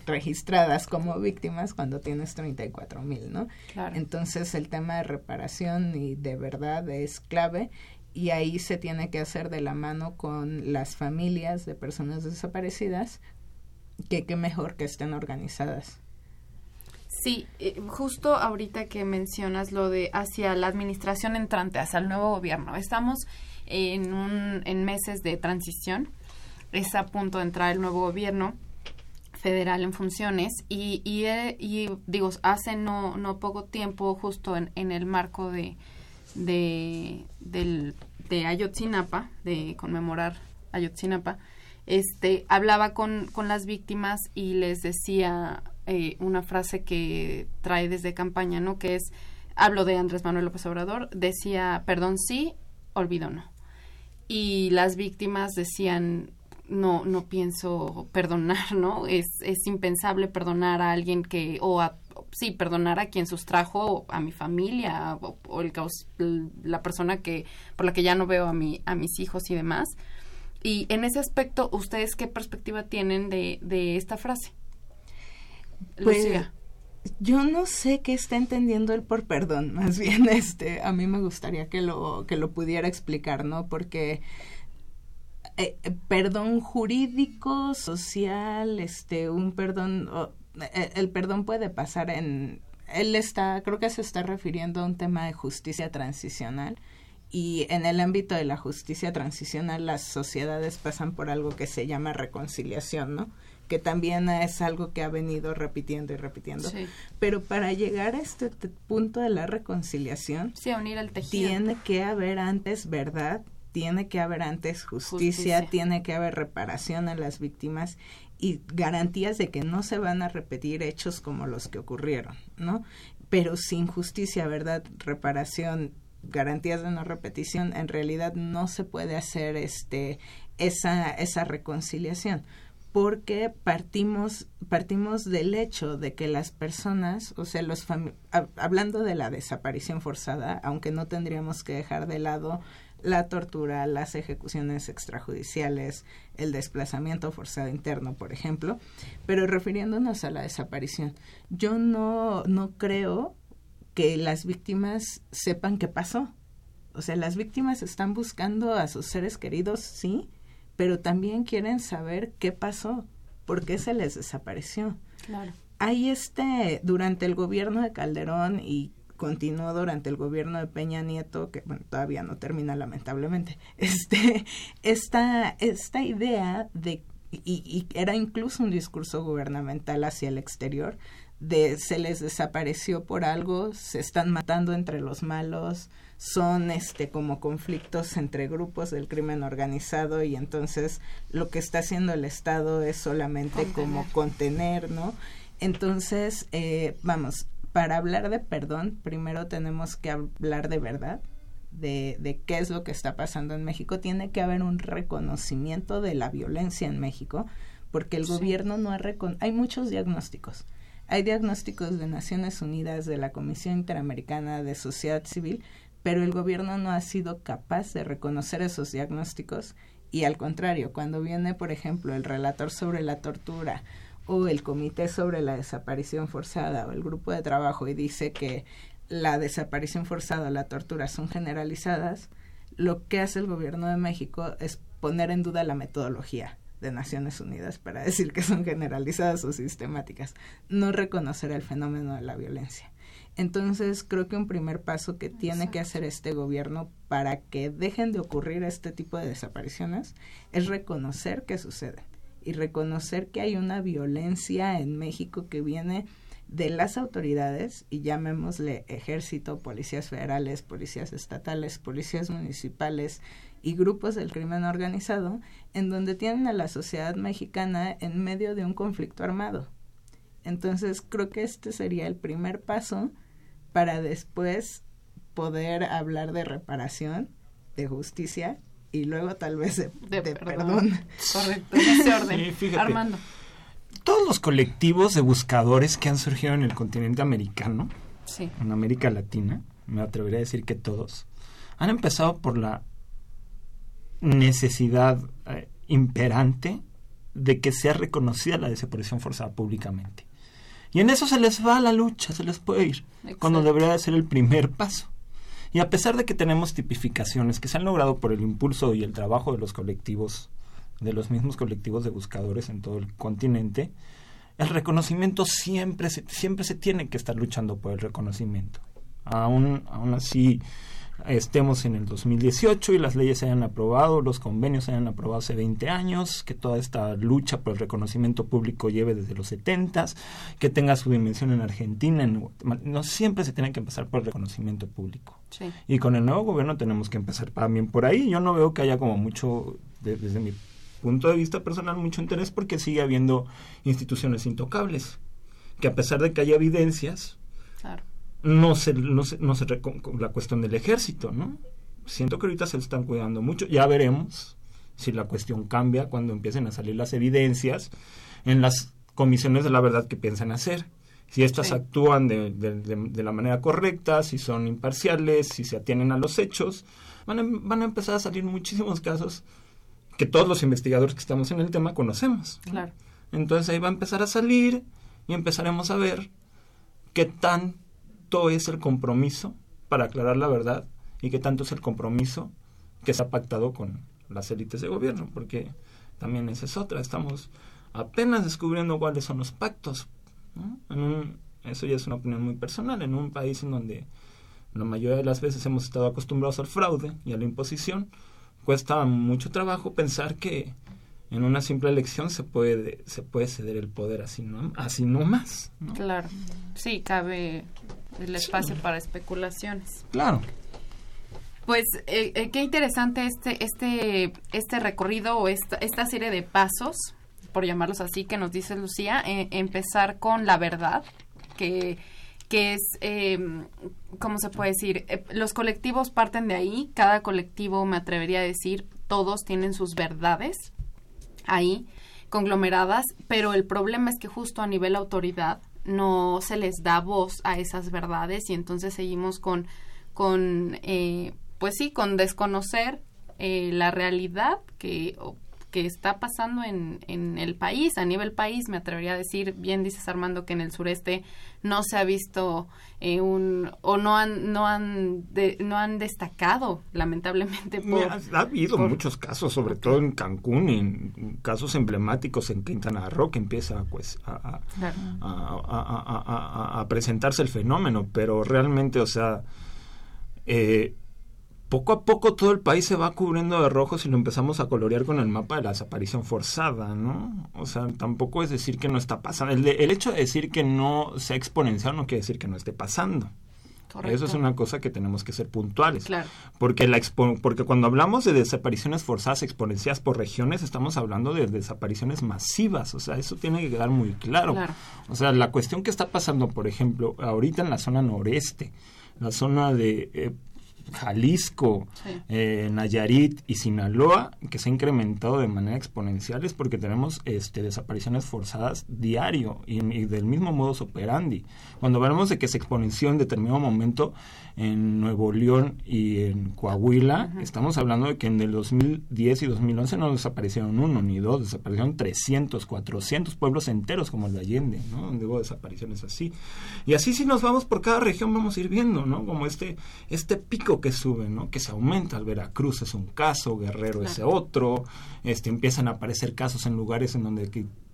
registradas como víctimas cuando tienes 34 mil, ¿no? Entonces el tema de reparación y de verdad es clave y ahí se tiene que hacer de la mano con las familias de personas desaparecidas, que qué mejor que estén organizadas.
Sí, eh, justo ahorita que mencionas lo de hacia la administración entrante, hacia el nuevo gobierno, estamos en, un, en meses de transición. Es a punto de entrar el nuevo gobierno federal en funciones eh, y digo, hace no, no poco tiempo, justo en, en el marco de, de, del, de Ayotzinapa, de conmemorar Ayotzinapa, este, hablaba con, con las víctimas y les decía eh, una frase que trae desde campaña, ¿no? Que es, hablo de Andrés Manuel López Obrador, decía, perdón sí, olvido no y las víctimas decían no no pienso perdonar (laughs) no es es impensable perdonar a alguien que o a sí perdonar a quien sustrajo a mi familia o, el la persona que por la que ya no veo a mi a mis hijos y demás y en ese aspecto, ¿ustedes qué perspectiva tienen de, de esta frase?
Pues, yo no sé qué está entendiendo él por perdón, (laughs) más bien este, a mí me gustaría que lo, que lo pudiera explicar, ¿no? Porque eh, eh, perdón jurídico, social, este, un perdón, eh, el perdón puede pasar en, él está, creo que se está refiriendo a un tema de justicia transicional y en el ámbito de la justicia transicional las sociedades pasan por algo que se llama reconciliación, ¿no? que también es algo que ha venido repitiendo y repitiendo. Pero para llegar a este punto de la reconciliación, tiene que haber antes verdad, tiene que haber antes justicia, tiene que haber reparación a las víctimas y garantías de que no se van a repetir hechos como los que ocurrieron, ¿no? Pero sin justicia, verdad, reparación, garantías de no repetición, en realidad no se puede hacer este esa esa reconciliación porque partimos partimos del hecho de que las personas, o sea, los hablando de la desaparición forzada, aunque no tendríamos que dejar de lado la tortura, las ejecuciones extrajudiciales, el desplazamiento forzado interno, por ejemplo, pero refiriéndonos a la desaparición, yo no no creo que las víctimas sepan qué pasó. O sea, las víctimas están buscando a sus seres queridos, sí, pero también quieren saber qué pasó, por qué se les desapareció.
Claro.
Hay este, durante el gobierno de Calderón y continuó durante el gobierno de Peña Nieto, que bueno, todavía no termina lamentablemente, (laughs) este, esta, esta idea de, y, y era incluso un discurso gubernamental hacia el exterior, de se les desapareció por algo, se están matando entre los malos, son este como conflictos entre grupos del crimen organizado y entonces lo que está haciendo el Estado es solamente como contener, ¿no? Entonces, eh, vamos, para hablar de perdón, primero tenemos que hablar de verdad, de, de, qué es lo que está pasando en México. Tiene que haber un reconocimiento de la violencia en México, porque el gobierno no ha recon hay muchos diagnósticos. Hay diagnósticos de Naciones Unidas, de la Comisión Interamericana de Sociedad Civil, pero el gobierno no ha sido capaz de reconocer esos diagnósticos y al contrario, cuando viene, por ejemplo, el relator sobre la tortura o el comité sobre la desaparición forzada o el grupo de trabajo y dice que la desaparición forzada o la tortura son generalizadas, lo que hace el gobierno de México es poner en duda la metodología de Naciones Unidas para (laughs) decir que son generalizadas o sistemáticas, no reconocer el fenómeno de la violencia. Entonces, creo que un primer paso que tiene que hacer este gobierno para que dejen de ocurrir este tipo de desapariciones es reconocer que sucede y reconocer que hay una violencia en México que viene de las autoridades, y llamémosle ejército, policías federales, policías estatales, policías municipales y grupos del crimen organizado, en donde tienen a la sociedad mexicana en medio de un conflicto armado. Entonces creo que este sería el primer paso para después poder hablar de reparación, de justicia y luego tal vez de, perdón.
Correcto, en ese orden. Armando.
Todos los colectivos de buscadores que han surgido en el continente americano, en América Latina, me atrevería a decir que todos, han empezado por la necesidad eh, imperante de que sea reconocida la desaparición forzada públicamente. Y en eso se les va la lucha, se les puede ir, cuando debería de ser el primer paso. Y a pesar de que tenemos tipificaciones que se han logrado por el impulso y el trabajo de los colectivos, de los mismos colectivos de buscadores en todo el continente, el reconocimiento siempre se, siempre se tiene que estar luchando por el reconocimiento. Aún, aún así, estemos en el 2018 y las leyes se hayan aprobado, los convenios se hayan aprobado hace 20 años, que toda esta lucha por el reconocimiento público lleve desde los 70, que tenga su dimensión en Argentina, no siempre se tiene que empezar por el reconocimiento público. Y con el nuevo gobierno tenemos que empezar también por ahí. Yo no veo que haya como mucho, desde mi punto de vista personal, mucho interés porque sigue habiendo instituciones intocables, que a pesar de que haya evidencias, claro no se, no se, no se la cuestión del ejército, ¿no? Siento que ahorita se están cuidando mucho. Ya veremos si la cuestión cambia cuando empiecen a salir las evidencias en las comisiones de la verdad que piensan hacer. Si estas actúan de, de, la manera correcta, si son imparciales, si se atienen a los hechos, van a, van a empezar a salir muchísimos casos que todos los investigadores que estamos en el tema conocemos.
Claro.
Entonces ahí va a empezar a salir y empezaremos a ver qué tanto es el compromiso para aclarar la verdad y qué tanto es el compromiso que se ha pactado con las élites de gobierno, porque también esa es otra, estamos apenas descubriendo cuáles son los pactos. Eso ya es una opinión muy personal, en un país en donde la mayoría de las veces hemos estado acostumbrados al fraude y a la imposición, cuesta mucho trabajo pensar que en una simple elección se puede se puede ceder el poder así no así no más
claro. Sí cabe el espacio para especulaciones.
Claro.
Pues eh, eh, qué interesante este este este recorrido o esta esta serie de pasos por llamarlos así que nos dice Lucía eh, empezar con la verdad que que es, eh, ¿cómo se puede decir? Los colectivos parten de ahí, cada colectivo, me atrevería a decir, todos tienen sus verdades ahí, conglomeradas, pero el problema es que justo a nivel autoridad no se les da voz a esas verdades y entonces seguimos con, con eh, pues sí, con desconocer eh, la realidad que que está pasando en, en el país, a nivel país, me atrevería a decir, bien dices Armando que en el sureste no se ha visto eh, un o no han no han no han destacado lamentablemente
ha, habido muchos casos sobre todo en Cancún en casos emblemáticos en Quintana Roo que empieza pues a, a, a, presentarse el fenómeno pero realmente o sea eh, poco a poco todo el país se va cubriendo de rojo si lo empezamos a colorear con el mapa de la desaparición forzada, ¿no? O sea, tampoco es decir que no está pasando. El, el hecho de decir que no sea exponencial no quiere decir que no esté pasando. Correcto. Eso es una cosa que tenemos que ser puntuales.
Claro.
Porque, la porque cuando hablamos de desapariciones forzadas exponenciadas por regiones, estamos hablando de desapariciones masivas. O sea, eso tiene que quedar muy claro.
claro.
O sea, la cuestión que está pasando, por ejemplo, ahorita en la zona noreste, la zona de eh, Jalisco, eh, Nayarit y Sinaloa, que se ha incrementado de manera exponencial es porque tenemos este, desapariciones forzadas diario y, del mismo modus operandi. Cuando hablamos de que se exponenció en determinado momento en Nuevo León y en Coahuila, estamos hablando de que en el 2010 y 2011 no desaparecieron uno ni dos, desaparecieron 300, 400 pueblos enteros como el de Allende, ¿no? Donde hubo desapariciones así. Y así si nos vamos por cada región vamos a ir viendo, ¿no? Como este, este pico que sube, ¿no? Que se aumenta. El Veracruz es un caso, Guerrero es otro, este, empiezan a aparecer casos en lugares en donde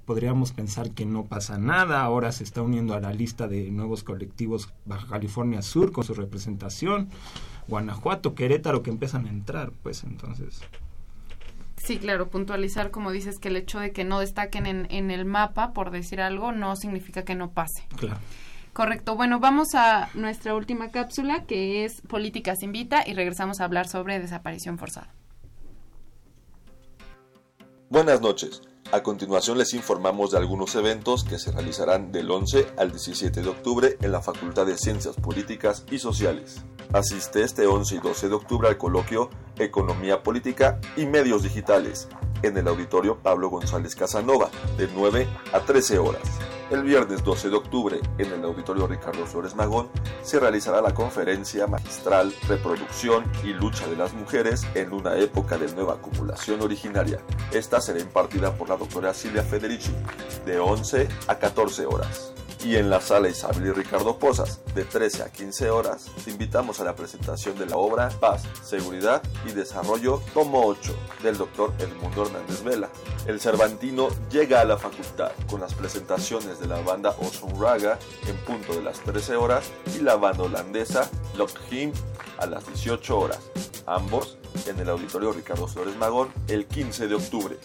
podríamos pensar que no pasa nada. Ahora se está uniendo a la lista de nuevos colectivos Baja California Sur con su representación. Guanajuato, Querétaro que empiezan a entrar, pues entonces.
Sí, claro, puntualizar, como dices, que el hecho de que no destaquen en, en el mapa, por decir algo, no significa que no pase.
Claro.
Correcto. Bueno, vamos a nuestra última cápsula, que es Políticas Invita, y regresamos a hablar sobre desaparición forzada.
Buenas noches. A continuación les informamos de algunos eventos que se realizarán del 11 al 17 de octubre en la Facultad de Ciencias Políticas y Sociales. Asiste este 11 y 12 de octubre al coloquio Economía Política y Medios Digitales en el auditorio Pablo González Casanova de 9 a 13 horas. El viernes 12 de octubre, en el Auditorio Ricardo Flores Magón, se realizará la conferencia magistral Reproducción y Lucha de las Mujeres en una época de nueva acumulación originaria. Esta será impartida por la doctora Silvia Federici, de 11 a 14 horas y en la sala Isabel y Ricardo Posas, de 13 a 15 horas, te invitamos a la presentación de la obra Paz, Seguridad y Desarrollo, tomo 8, del doctor Edmundo Hernández Vela. El Cervantino llega a la facultad con las presentaciones de la banda Osun Raga en punto de las 13 horas y la banda holandesa Him a las 18 horas, ambos en el Auditorio Ricardo Flores Magón el 15 de octubre.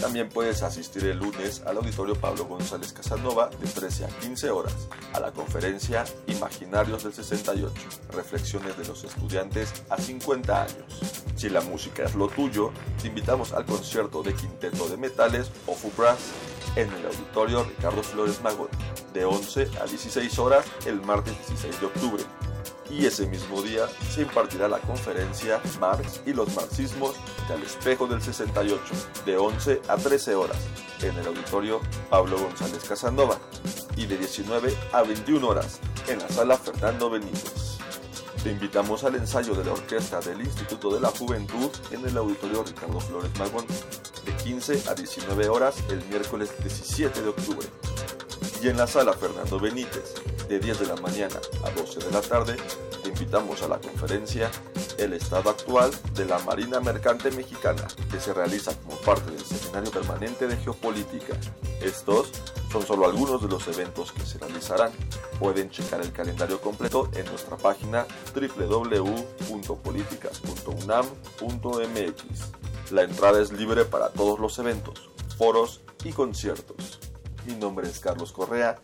También puedes asistir el lunes al auditorio Pablo González Casanova de 13 a 15 horas a la conferencia Imaginarios del 68, reflexiones de los estudiantes a 50 años. Si la música es lo tuyo, te invitamos al concierto de Quinteto de Metales o Brass en el auditorio Ricardo Flores Magón de 11 a 16 horas el martes 16 de octubre y ese mismo día se impartirá la conferencia Marx y los marxismos del espejo del 68 de 11 a 13 horas en el auditorio Pablo González Casanova y de 19 a 21 horas en la sala Fernando Benítez. Te invitamos al ensayo de la orquesta del Instituto de la Juventud en el Auditorio Ricardo Flores Magón de 15 a 19 horas el miércoles 17 de octubre. Y en la sala Fernando Benítez de 10 de la mañana a 12 de la tarde te invitamos a la conferencia El estado actual de la Marina Mercante Mexicana, que se realiza como parte del Seminario Permanente de Geopolítica. Estos son solo algunos de los eventos que se realizarán. Pueden checar el calendario completo en nuestra página www.políticas.unam.mx. La entrada es libre para todos los eventos, foros y conciertos. Mi nombre es Carlos Correa.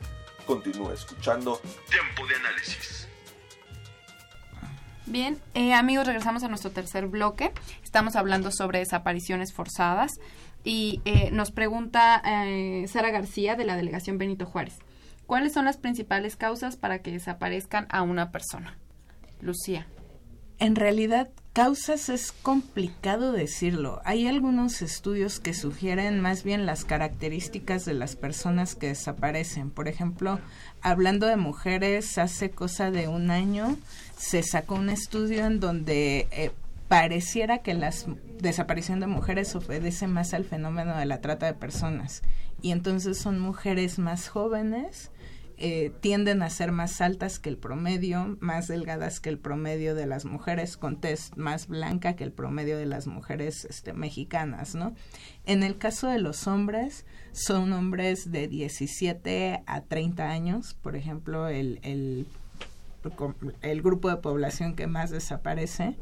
Continúa escuchando Tiempo de Análisis.
Bien, eh, amigos, regresamos a nuestro tercer bloque. Estamos hablando sobre desapariciones forzadas y eh, nos pregunta eh, Sara García de la delegación Benito Juárez. ¿Cuáles son las principales causas para que desaparezcan a una persona? Lucía.
En realidad, causas es complicado decirlo. Hay algunos estudios que sugieren más bien las características de las personas que desaparecen. Por ejemplo, hablando de mujeres, hace cosa de un año se sacó un estudio en donde eh, pareciera que la desaparición de mujeres obedece más al fenómeno de la trata de personas y entonces son mujeres más jóvenes eh, tienden a ser más altas que el promedio, más delgadas que el promedio de las mujeres, con test más blanca que el promedio de las mujeres este, mexicanas, ¿no? En el caso de los hombres, son hombres de 17 a 30 años, por ejemplo, el, el el grupo de población que más desaparece,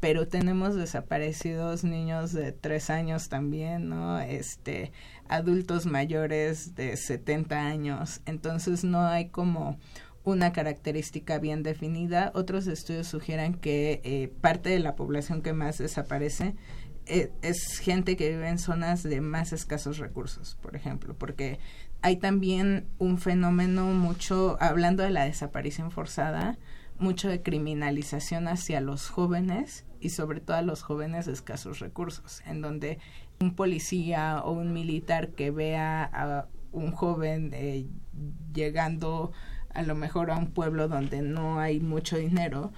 pero tenemos desaparecidos niños de tres años también, ¿no? Este, adultos mayores de 70 años, entonces no hay como una característica bien definida. Otros estudios sugieren que eh, parte de la población que más desaparece eh, es gente que vive en zonas de más escasos recursos, por ejemplo, porque hay también un fenómeno mucho, hablando de la desaparición forzada, mucho de criminalización hacia los jóvenes y sobre todo a los jóvenes de escasos recursos, en donde un policía o un militar que vea a un joven eh, llegando a lo mejor a un pueblo donde no hay mucho dinero,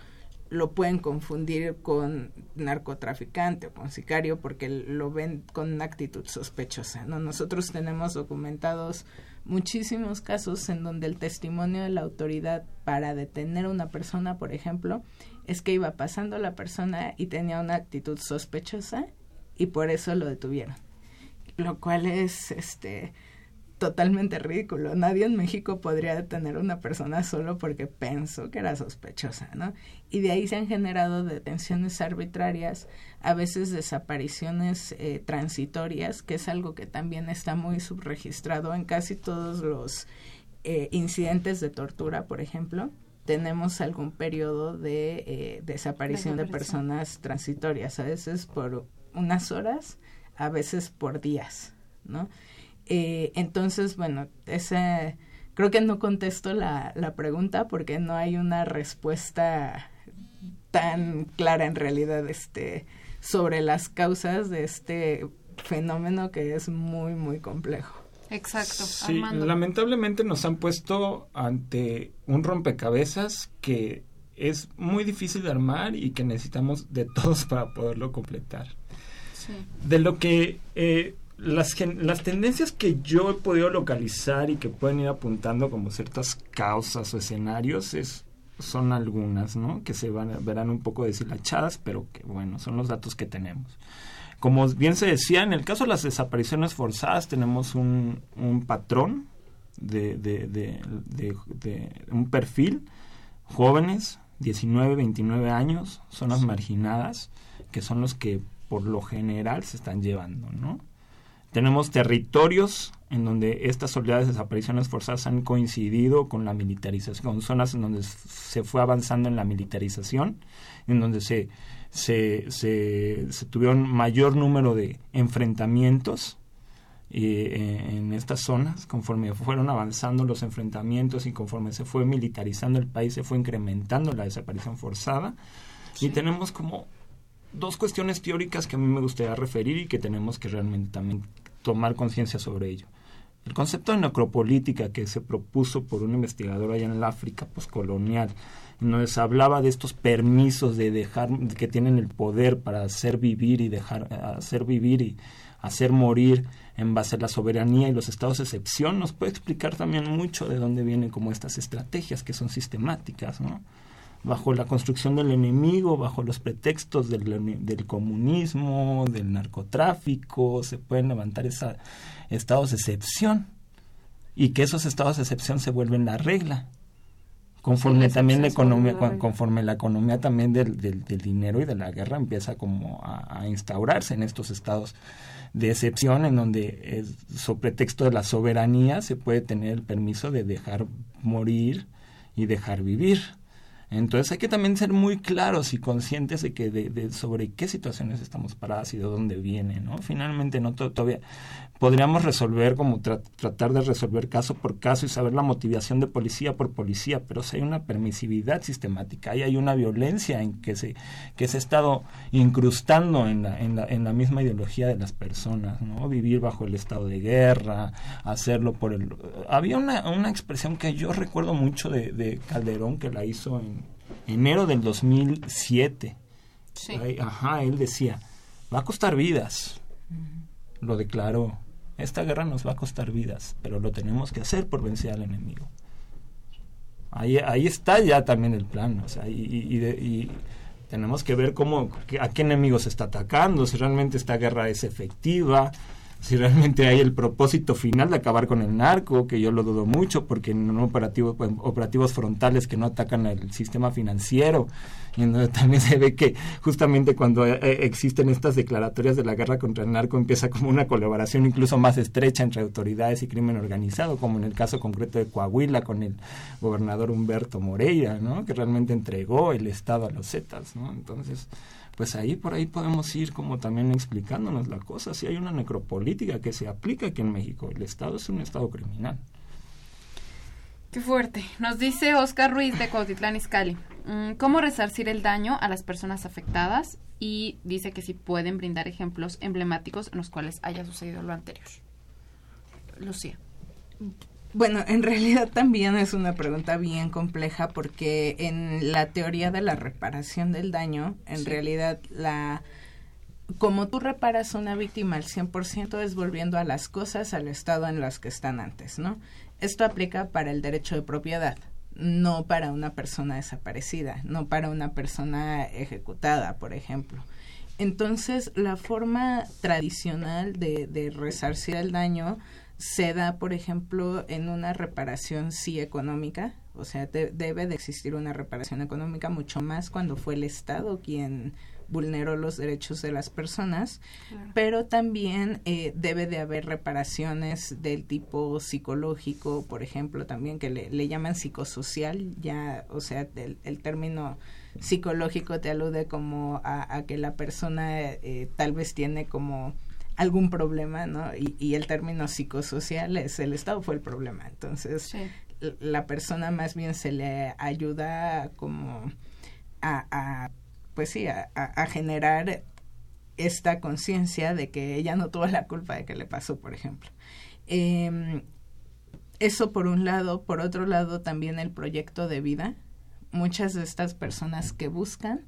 lo pueden confundir con narcotraficante o con sicario porque lo ven con una actitud sospechosa. ¿no? Nosotros tenemos documentados muchísimos casos en donde el testimonio de la autoridad para detener a una persona, por ejemplo, es que iba pasando la persona y tenía una actitud sospechosa y por eso lo detuvieron. Lo cual es este totalmente ridículo. Nadie en México podría detener a una persona solo porque pensó que era sospechosa, ¿no? Y de ahí se han generado detenciones arbitrarias, a veces desapariciones eh, transitorias, que es algo que también está muy subregistrado en casi todos los eh, incidentes de tortura, por ejemplo. Tenemos algún periodo de eh, desaparición de personas transitorias, a veces por unas horas, a veces por días, ¿no? Eh, entonces, bueno, ese, creo que no contesto la, la pregunta porque no hay una respuesta tan clara en realidad este, sobre las causas de este fenómeno que es muy, muy complejo.
Exacto.
Sí, lamentablemente nos han puesto ante un rompecabezas que es muy difícil de armar y que necesitamos de todos para poderlo completar. Sí. De lo que eh, las, las tendencias que yo he podido localizar y que pueden ir apuntando como ciertas causas o escenarios es, son algunas, ¿no? Que se van, verán un poco deshilachadas, pero que bueno, son los datos que tenemos. Como bien se decía, en el caso de las desapariciones forzadas tenemos un, un patrón de, de, de, de, un perfil, jóvenes, 19, 29 años, zonas marginadas, que son los que por lo general se están llevando, ¿no? Tenemos territorios en donde estas oleadas de desapariciones forzadas han coincidido con la militarización, zonas en donde se fue avanzando en la militarización, en donde se, se, se, tuvieron mayor número de enfrentamientos eh, en estas zonas, conforme fueron avanzando los enfrentamientos y conforme se fue militarizando el país, se fue incrementando la desaparición forzada. Y tenemos como dos cuestiones teóricas que a mí me gustaría referir y que tenemos que realmente también tomar conciencia sobre ello. El concepto de necropolítica que se propuso por un investigador allá en el África poscolonial, nos hablaba de estos permisos de dejar, que tienen el poder para hacer vivir y dejar, hacer vivir y hacer morir en base a la soberanía y los estados de excepción, nos puede explicar también mucho de dónde vienen como estas estrategias que son sistemáticas, ¿no? Bajo la construcción del enemigo, bajo los pretextos del, del comunismo, del narcotráfico, se pueden levantar esos estados de excepción. Y que esos estados de excepción se vuelven la regla. Conforme también la economía conforme la economía también del, del, dinero y de la guerra empieza como a, instaurarse en estos estados de excepción en donde es, sobre pretexto de la soberanía se puede tener el permiso de dejar morir y dejar vivir entonces hay que también ser muy claros y conscientes de que de, sobre qué situaciones estamos paradas y de dónde viene, ¿no? Finalmente no todavía podríamos resolver como tratar de resolver caso por caso y saber la motivación de policía por policía, pero si hay una permisividad sistemática, ahí hay una violencia en que se que se ha estado incrustando en la, en la, en la misma ideología de las personas, ¿no? Vivir bajo el estado de guerra, hacerlo por el había una, una expresión que yo recuerdo mucho de, de Calderón que la hizo en enero del 2007. Sí. ajá, él decía, va a costar vidas. Lo declaró. Esta guerra nos va a costar vidas, pero lo tenemos que hacer por vencer al enemigo. Ahí, ahí está ya también el plan. O sea, y, y tenemos que ver cómo, a qué enemigo se está atacando, si realmente esta guerra es efectiva, si realmente hay el propósito final de acabar con el narco, que yo lo dudo mucho, porque en operativos, operativos frontales que no atacan al sistema financiero, y donde también se ve que justamente cuando eh, eh, existen estas declaratorias de la guerra contra el narco empieza como una colaboración incluso más estrecha entre autoridades y crimen organizado, como en el caso concreto de Coahuila con el gobernador Humberto Moreira, ¿no? que realmente entregó el Estado a los Zetas. ¿no? Entonces, pues ahí por ahí podemos ir como también explicándonos la cosa. Si hay una necropolítica que se aplica aquí en México, el Estado es un Estado criminal.
Qué fuerte. Nos dice Oscar Ruiz de Cuautitlán Izcalli. Mm, ¿Cómo resarcir el daño a las personas afectadas? Y dice que si pueden brindar ejemplos emblemáticos en los cuales haya sucedido lo anterior. Lucía.
Bueno, en realidad también es una pregunta bien compleja porque en la teoría de la reparación del daño, en realidad la como tú reparas una víctima al 100% es volviendo a las cosas al estado en las que están antes, ¿no? Esto aplica para el derecho de propiedad, no para una persona desaparecida, no para una persona ejecutada, por ejemplo. Entonces, la forma tradicional de, de resarcir el daño se da, por ejemplo, en una reparación sí económica, o sea, debe de existir una reparación económica mucho más cuando fue el Estado quien vulneró los derechos de las personas, pero también eh, debe de haber reparaciones del tipo psicológico, por ejemplo, también que le, llaman psicosocial, ya, o sea, el, término psicológico te alude como a, que la persona eh, tal vez tiene como algún problema, ¿no? Y, el término psicosocial es el Estado fue el problema. Entonces, la persona más bien se le ayuda como a, pues sí, a, generar esta conciencia de que ella no tuvo la culpa de que le pasó, por ejemplo. Em, eso por un lado, por otro lado también el proyecto de vida. Muchas de estas personas que buscan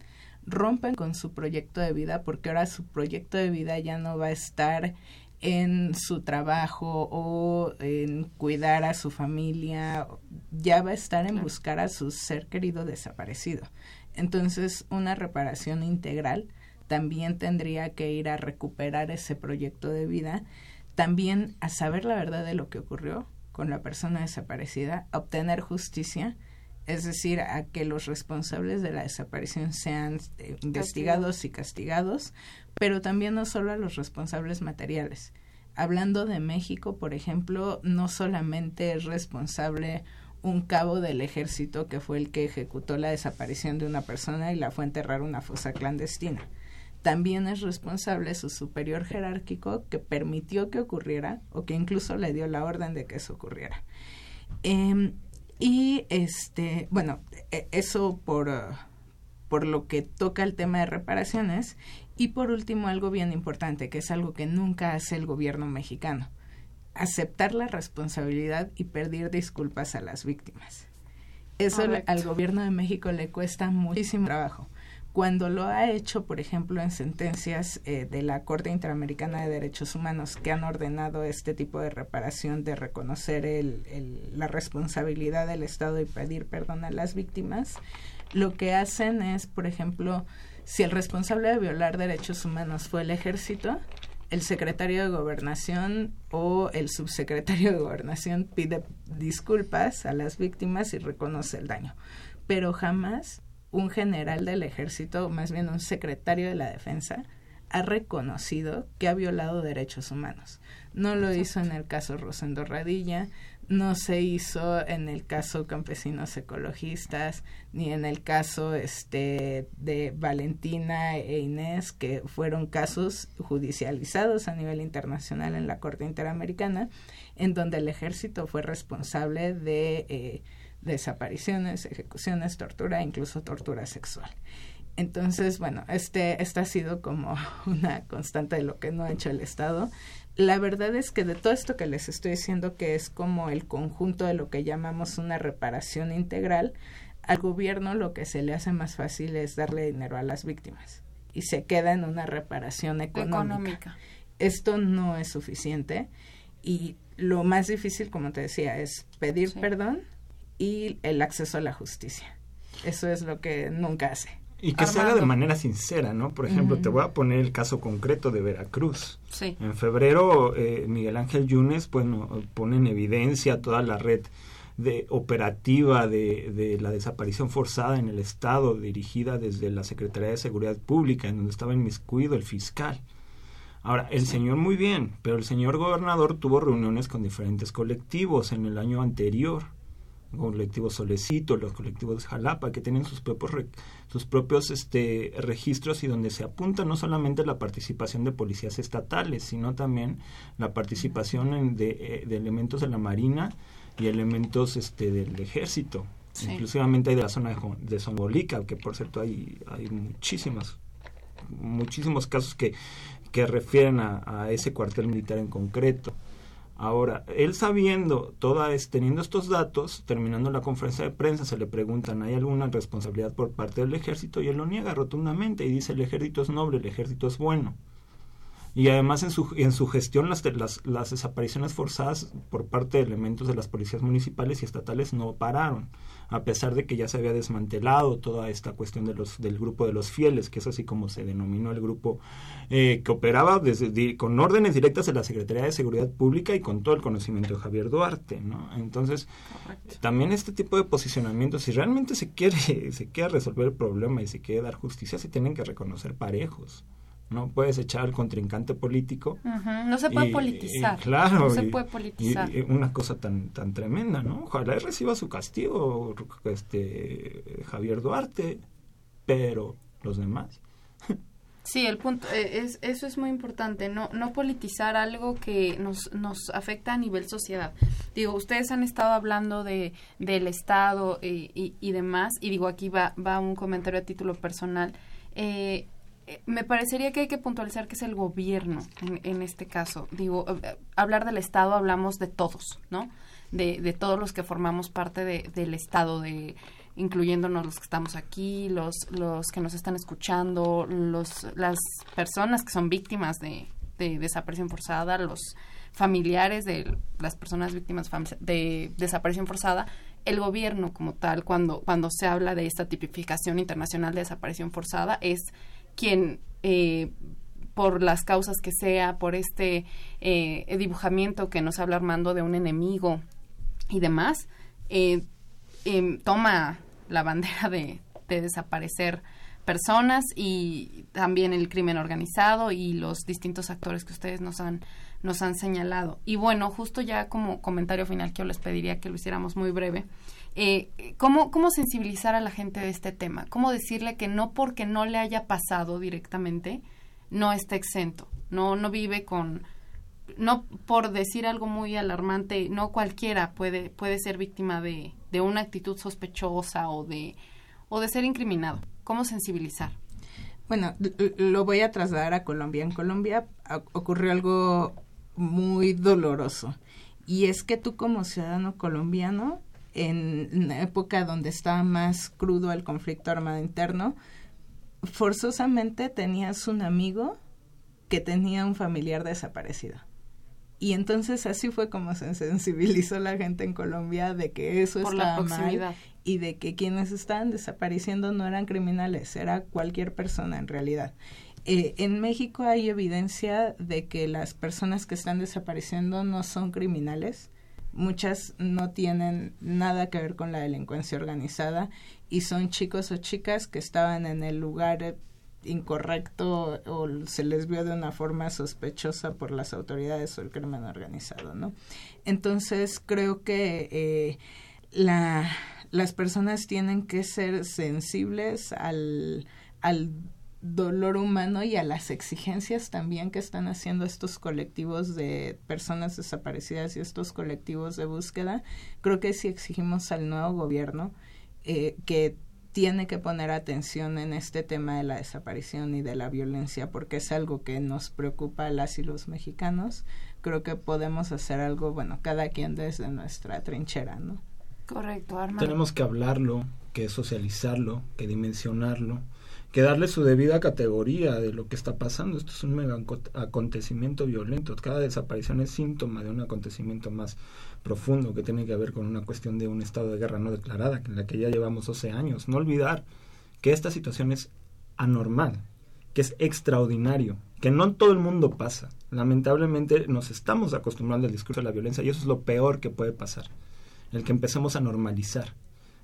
rompen con su proyecto de vida porque ahora su proyecto de vida ya no va a estar en su trabajo o en cuidar a su familia, ya va a estar en buscar a su ser querido desaparecido. Entonces, una reparación integral también tendría que ir a recuperar ese proyecto de vida, también a saber la verdad de lo que ocurrió con la persona desaparecida, obtener justicia es decir, a que los responsables de la desaparición sean eh, investigados y castigados, pero también no solo a los responsables materiales. Hablando de México, por ejemplo, no solamente es responsable un cabo del ejército que fue el que ejecutó la desaparición de una persona y la fue a enterrar una fosa clandestina. También es responsable su superior jerárquico que permitió que ocurriera o que incluso le dio la orden de que eso ocurriera. Eh, y este, bueno, e, eso por, uh, por lo que toca el tema de reparaciones. Y por último, algo bien importante, que es algo que nunca hace el gobierno mexicano. aceptar la responsabilidad y pedir disculpas a las víctimas. Eso al gobierno de México le cuesta muchísimo trabajo. Cuando lo ha hecho, por ejemplo, en sentencias eh, de la Corte Interamericana de Derechos Humanos que han ordenado este tipo de reparación, de reconocer el, la responsabilidad del Estado y pedir perdón a las víctimas, lo que hacen es, por ejemplo, si el responsable de violar derechos humanos fue el ejército, el secretario de gobernación o el subsecretario de gobernación pide disculpas a las víctimas y reconoce el daño. Pero jamás un general del ejército, o más bien un secretario de la defensa, ha reconocido que ha violado derechos humanos. No lo hizo en el caso Rosendo Radilla, no se hizo en el caso campesinos ecologistas ni en el caso este de Valentina e Inés que fueron casos judicializados a nivel internacional en la Corte Interamericana en donde el ejército fue responsable de eh, desapariciones, ejecuciones, tortura, incluso tortura sexual. Entonces, bueno, este, esta ha sido como (laughs) una constante de lo que no ha hecho el Estado. La verdad es que de todo esto que les estoy diciendo, que es como el conjunto de lo que llamamos una reparación integral, al gobierno lo que se le hace más fácil es darle dinero a las víctimas y se queda en una reparación económica. Esto no es suficiente y lo más difícil, como te decía, es pedir perdón y el acceso a la justicia. Eso es lo que nunca hace.
Y que se haga de manera sincera, ¿no? Por ejemplo, te voy a poner el caso concreto de Veracruz. Sí. En febrero, eh, Miguel Ángel Yunes, bueno, pone en evidencia toda la red de operativa de, de, la desaparición forzada en el Estado, dirigida desde la Secretaría de Seguridad Pública, en donde estaba inmiscuido el fiscal. Ahora, el señor muy bien, pero el señor gobernador tuvo reuniones con diferentes colectivos en el año anterior colectivos Solecito, los colectivos Jalapa, que tienen sus propios, sus propios este, registros y donde se apunta no solamente la participación de policías estatales, sino también la participación de, eh, de, elementos de la Marina y elementos este, del ejército. Inclusivamente hay de la zona de, de que por cierto hay, hay muchísimas, muchísimos casos que, que refieren a, a ese cuartel militar en concreto. Ahora, él sabiendo, toda es, teniendo estos datos, terminando la conferencia de prensa, se le preguntan, ¿hay alguna responsabilidad por parte del ejército? Y él lo niega rotundamente y dice, el ejército es noble, el ejército es bueno y además en su, en su gestión las, las, las, desapariciones forzadas por parte de elementos de las policías municipales y estatales no pararon, a pesar de que ya se había desmantelado toda esta cuestión de los, del grupo de los fieles, que es así como se denominó el grupo eh, que operaba desde, con órdenes directas de la Secretaría de Seguridad Pública y con todo el conocimiento de Javier Duarte. ¿no? Entonces, también este tipo de posicionamientos, si realmente se quiere, (laughs) se quiere resolver el problema y se quiere dar justicia, se tienen que reconocer parejos no puedes echar al contrincante político.
No se puede politizar.
claro.
No se puede politizar.
Una cosa tan tan tremenda, ¿no? Ojalá reciba su castigo este Javier Duarte, pero los demás.
Sí, el punto eh, es eso es muy importante, no no politizar algo que nos nos afecta a nivel sociedad. Digo, ustedes han estado hablando de del Estado y, y, y demás y digo aquí va va un comentario a título personal. Eh, eh, me parecería que hay que puntualizar que es el gobierno en, este caso. Digo, eh, hablar del Estado hablamos de todos, ¿no? De, de todos los que formamos parte de, del Estado, de incluyéndonos los que estamos aquí, los, los que nos están escuchando, los, las personas que son víctimas de, de desaparición forzada, los familiares de las personas víctimas de desaparición forzada, el gobierno como tal, cuando, cuando se habla de esta tipificación internacional de desaparición forzada, es quien eh, por las causas que sea, por este eh, dibujamiento que nos habla Armando de un enemigo y demás, eh, em, toma la bandera de, desaparecer personas y también el crimen organizado y los distintos actores que ustedes nos han nos han señalado. Y bueno, justo ya como comentario final que yo les pediría que lo hiciéramos muy breve, eh, ¿cómo, ¿cómo sensibilizar a la gente de este tema? ¿Cómo decirle que no porque no le haya pasado directamente, no está exento? No, no vive con, no por decir algo muy alarmante, no cualquiera puede, puede ser víctima de, de una actitud sospechosa o de, o de ser incriminado. ¿Cómo sensibilizar?
Bueno, lo voy a trasladar a Colombia. En Colombia ocurrió algo muy doloroso Y es que tú como ciudadano colombiano, en una época donde estaba más crudo el conflicto armado interno, forzosamente tenías un amigo que tenía un familiar desaparecido. Y entonces así fue como se sensibilizó la gente en Colombia de que eso
Por
estaba
la
mal y de que quienes estaban desapareciendo no eran criminales, era cualquier persona en realidad. Eh, en México hay evidencia de que las personas que están desapareciendo no son criminales. Muchas no tienen nada que ver con la delincuencia organizada y son chicos o chicas que estaban en el lugar eh, incorrecto o se les vio de una forma sospechosa por las autoridades o el crimen organizado, ¿no? Entonces creo que eh, la, las personas tienen que ser sensibles al, al dolor humano y a las exigencias también que están haciendo estos colectivos de personas desaparecidas y estos colectivos de búsqueda. Creo que si exigimos al nuevo gobierno eh, que tiene que poner atención en este tema de la desaparición y de la violencia porque es algo que nos preocupa a las y los mexicanos. Creo que podemos hacer algo, bueno, cada quien desde nuestra trinchera, ¿no?
Correcto, Armando.
Tenemos que hablarlo, que socializarlo, que dimensionarlo, que darle su debida categoría de lo que está pasando. Esto es un mega acontecimiento violento. Cada desaparición es síntoma de un acontecimiento más profundo que tiene que ver con una cuestión de un estado de guerra no declarada, en la que ya llevamos 12 años. No olvidar que esta situación es anormal, que es extraordinario, que no todo el mundo pasa. Lamentablemente nos estamos acostumbrando al discurso de la violencia y eso es lo peor que puede pasar. El que empecemos a normalizar,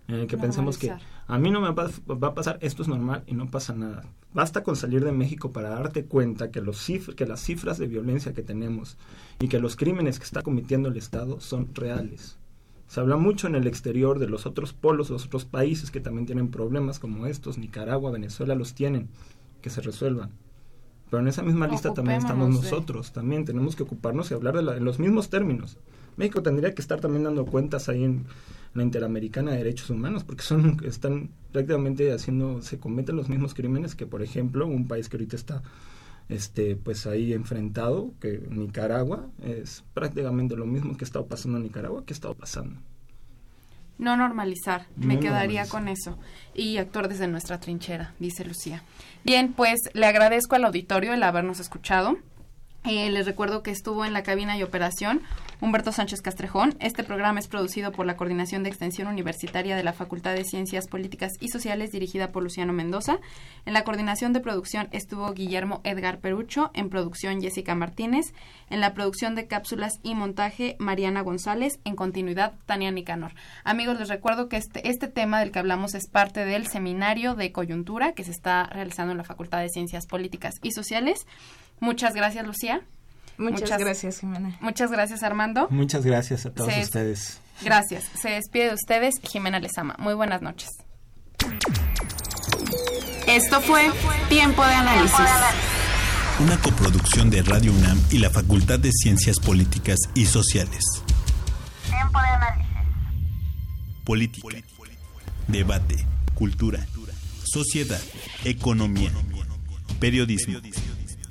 en el que pensemos que a mí no me va, va, a pasar, esto es normal y no pasa nada. Basta con salir de México para darte cuenta que, los cif que las cifras de violencia que tenemos y que los crímenes que está cometiendo el Estado son reales. Se habla mucho en el exterior de los otros polos, los otros países que también tienen problemas como estos, Nicaragua, Venezuela los tienen, que se resuelvan. Pero en esa misma lista también estamos nosotros, también tenemos que ocuparnos y hablar de la, en los mismos términos. México tendría que estar también dando cuentas ahí en la Interamericana de Derechos Humanos, porque son están prácticamente haciendo, se cometen los mismos crímenes que, por ejemplo, un país que ahorita está este pues ahí enfrentado, que Nicaragua, es prácticamente lo mismo que ha estado pasando en Nicaragua que ha estado pasando.
No normalizar, me quedaría
normalizar.
con eso. Y actuar desde nuestra trinchera, dice Lucía. Bien, pues le agradezco al auditorio el habernos escuchado. Eh, les recuerdo que estuvo en la cabina y operación Humberto Sánchez Castrejón. Este programa es producido por la Coordinación de Extensión Universitaria de la Facultad de Ciencias Políticas y Sociales, dirigida por Luciano Mendoza. En la coordinación de producción estuvo Guillermo Edgar Perucho, en producción Jessica Martínez, en la producción de cápsulas y montaje Mariana González, en continuidad Tania Nicanor. Amigos, les recuerdo que este, este tema del que hablamos es parte del seminario de coyuntura que se está realizando en la Facultad de Ciencias Políticas y Sociales. Muchas gracias, Lucía.
Muchas, gracias, Jimena.
Muchas gracias, Armando.
Muchas gracias a todos
Se-
ustedes.
Gracias. Se despide de ustedes Jimena Lezama. Muy buenas noches. Esto fue Tiempo de Análisis.
Una coproducción de Radio UNAM y la Facultad de Ciencias Políticas y Sociales.
Tiempo de análisis.
Política, debate, cultura, sociedad, economía, periodismo,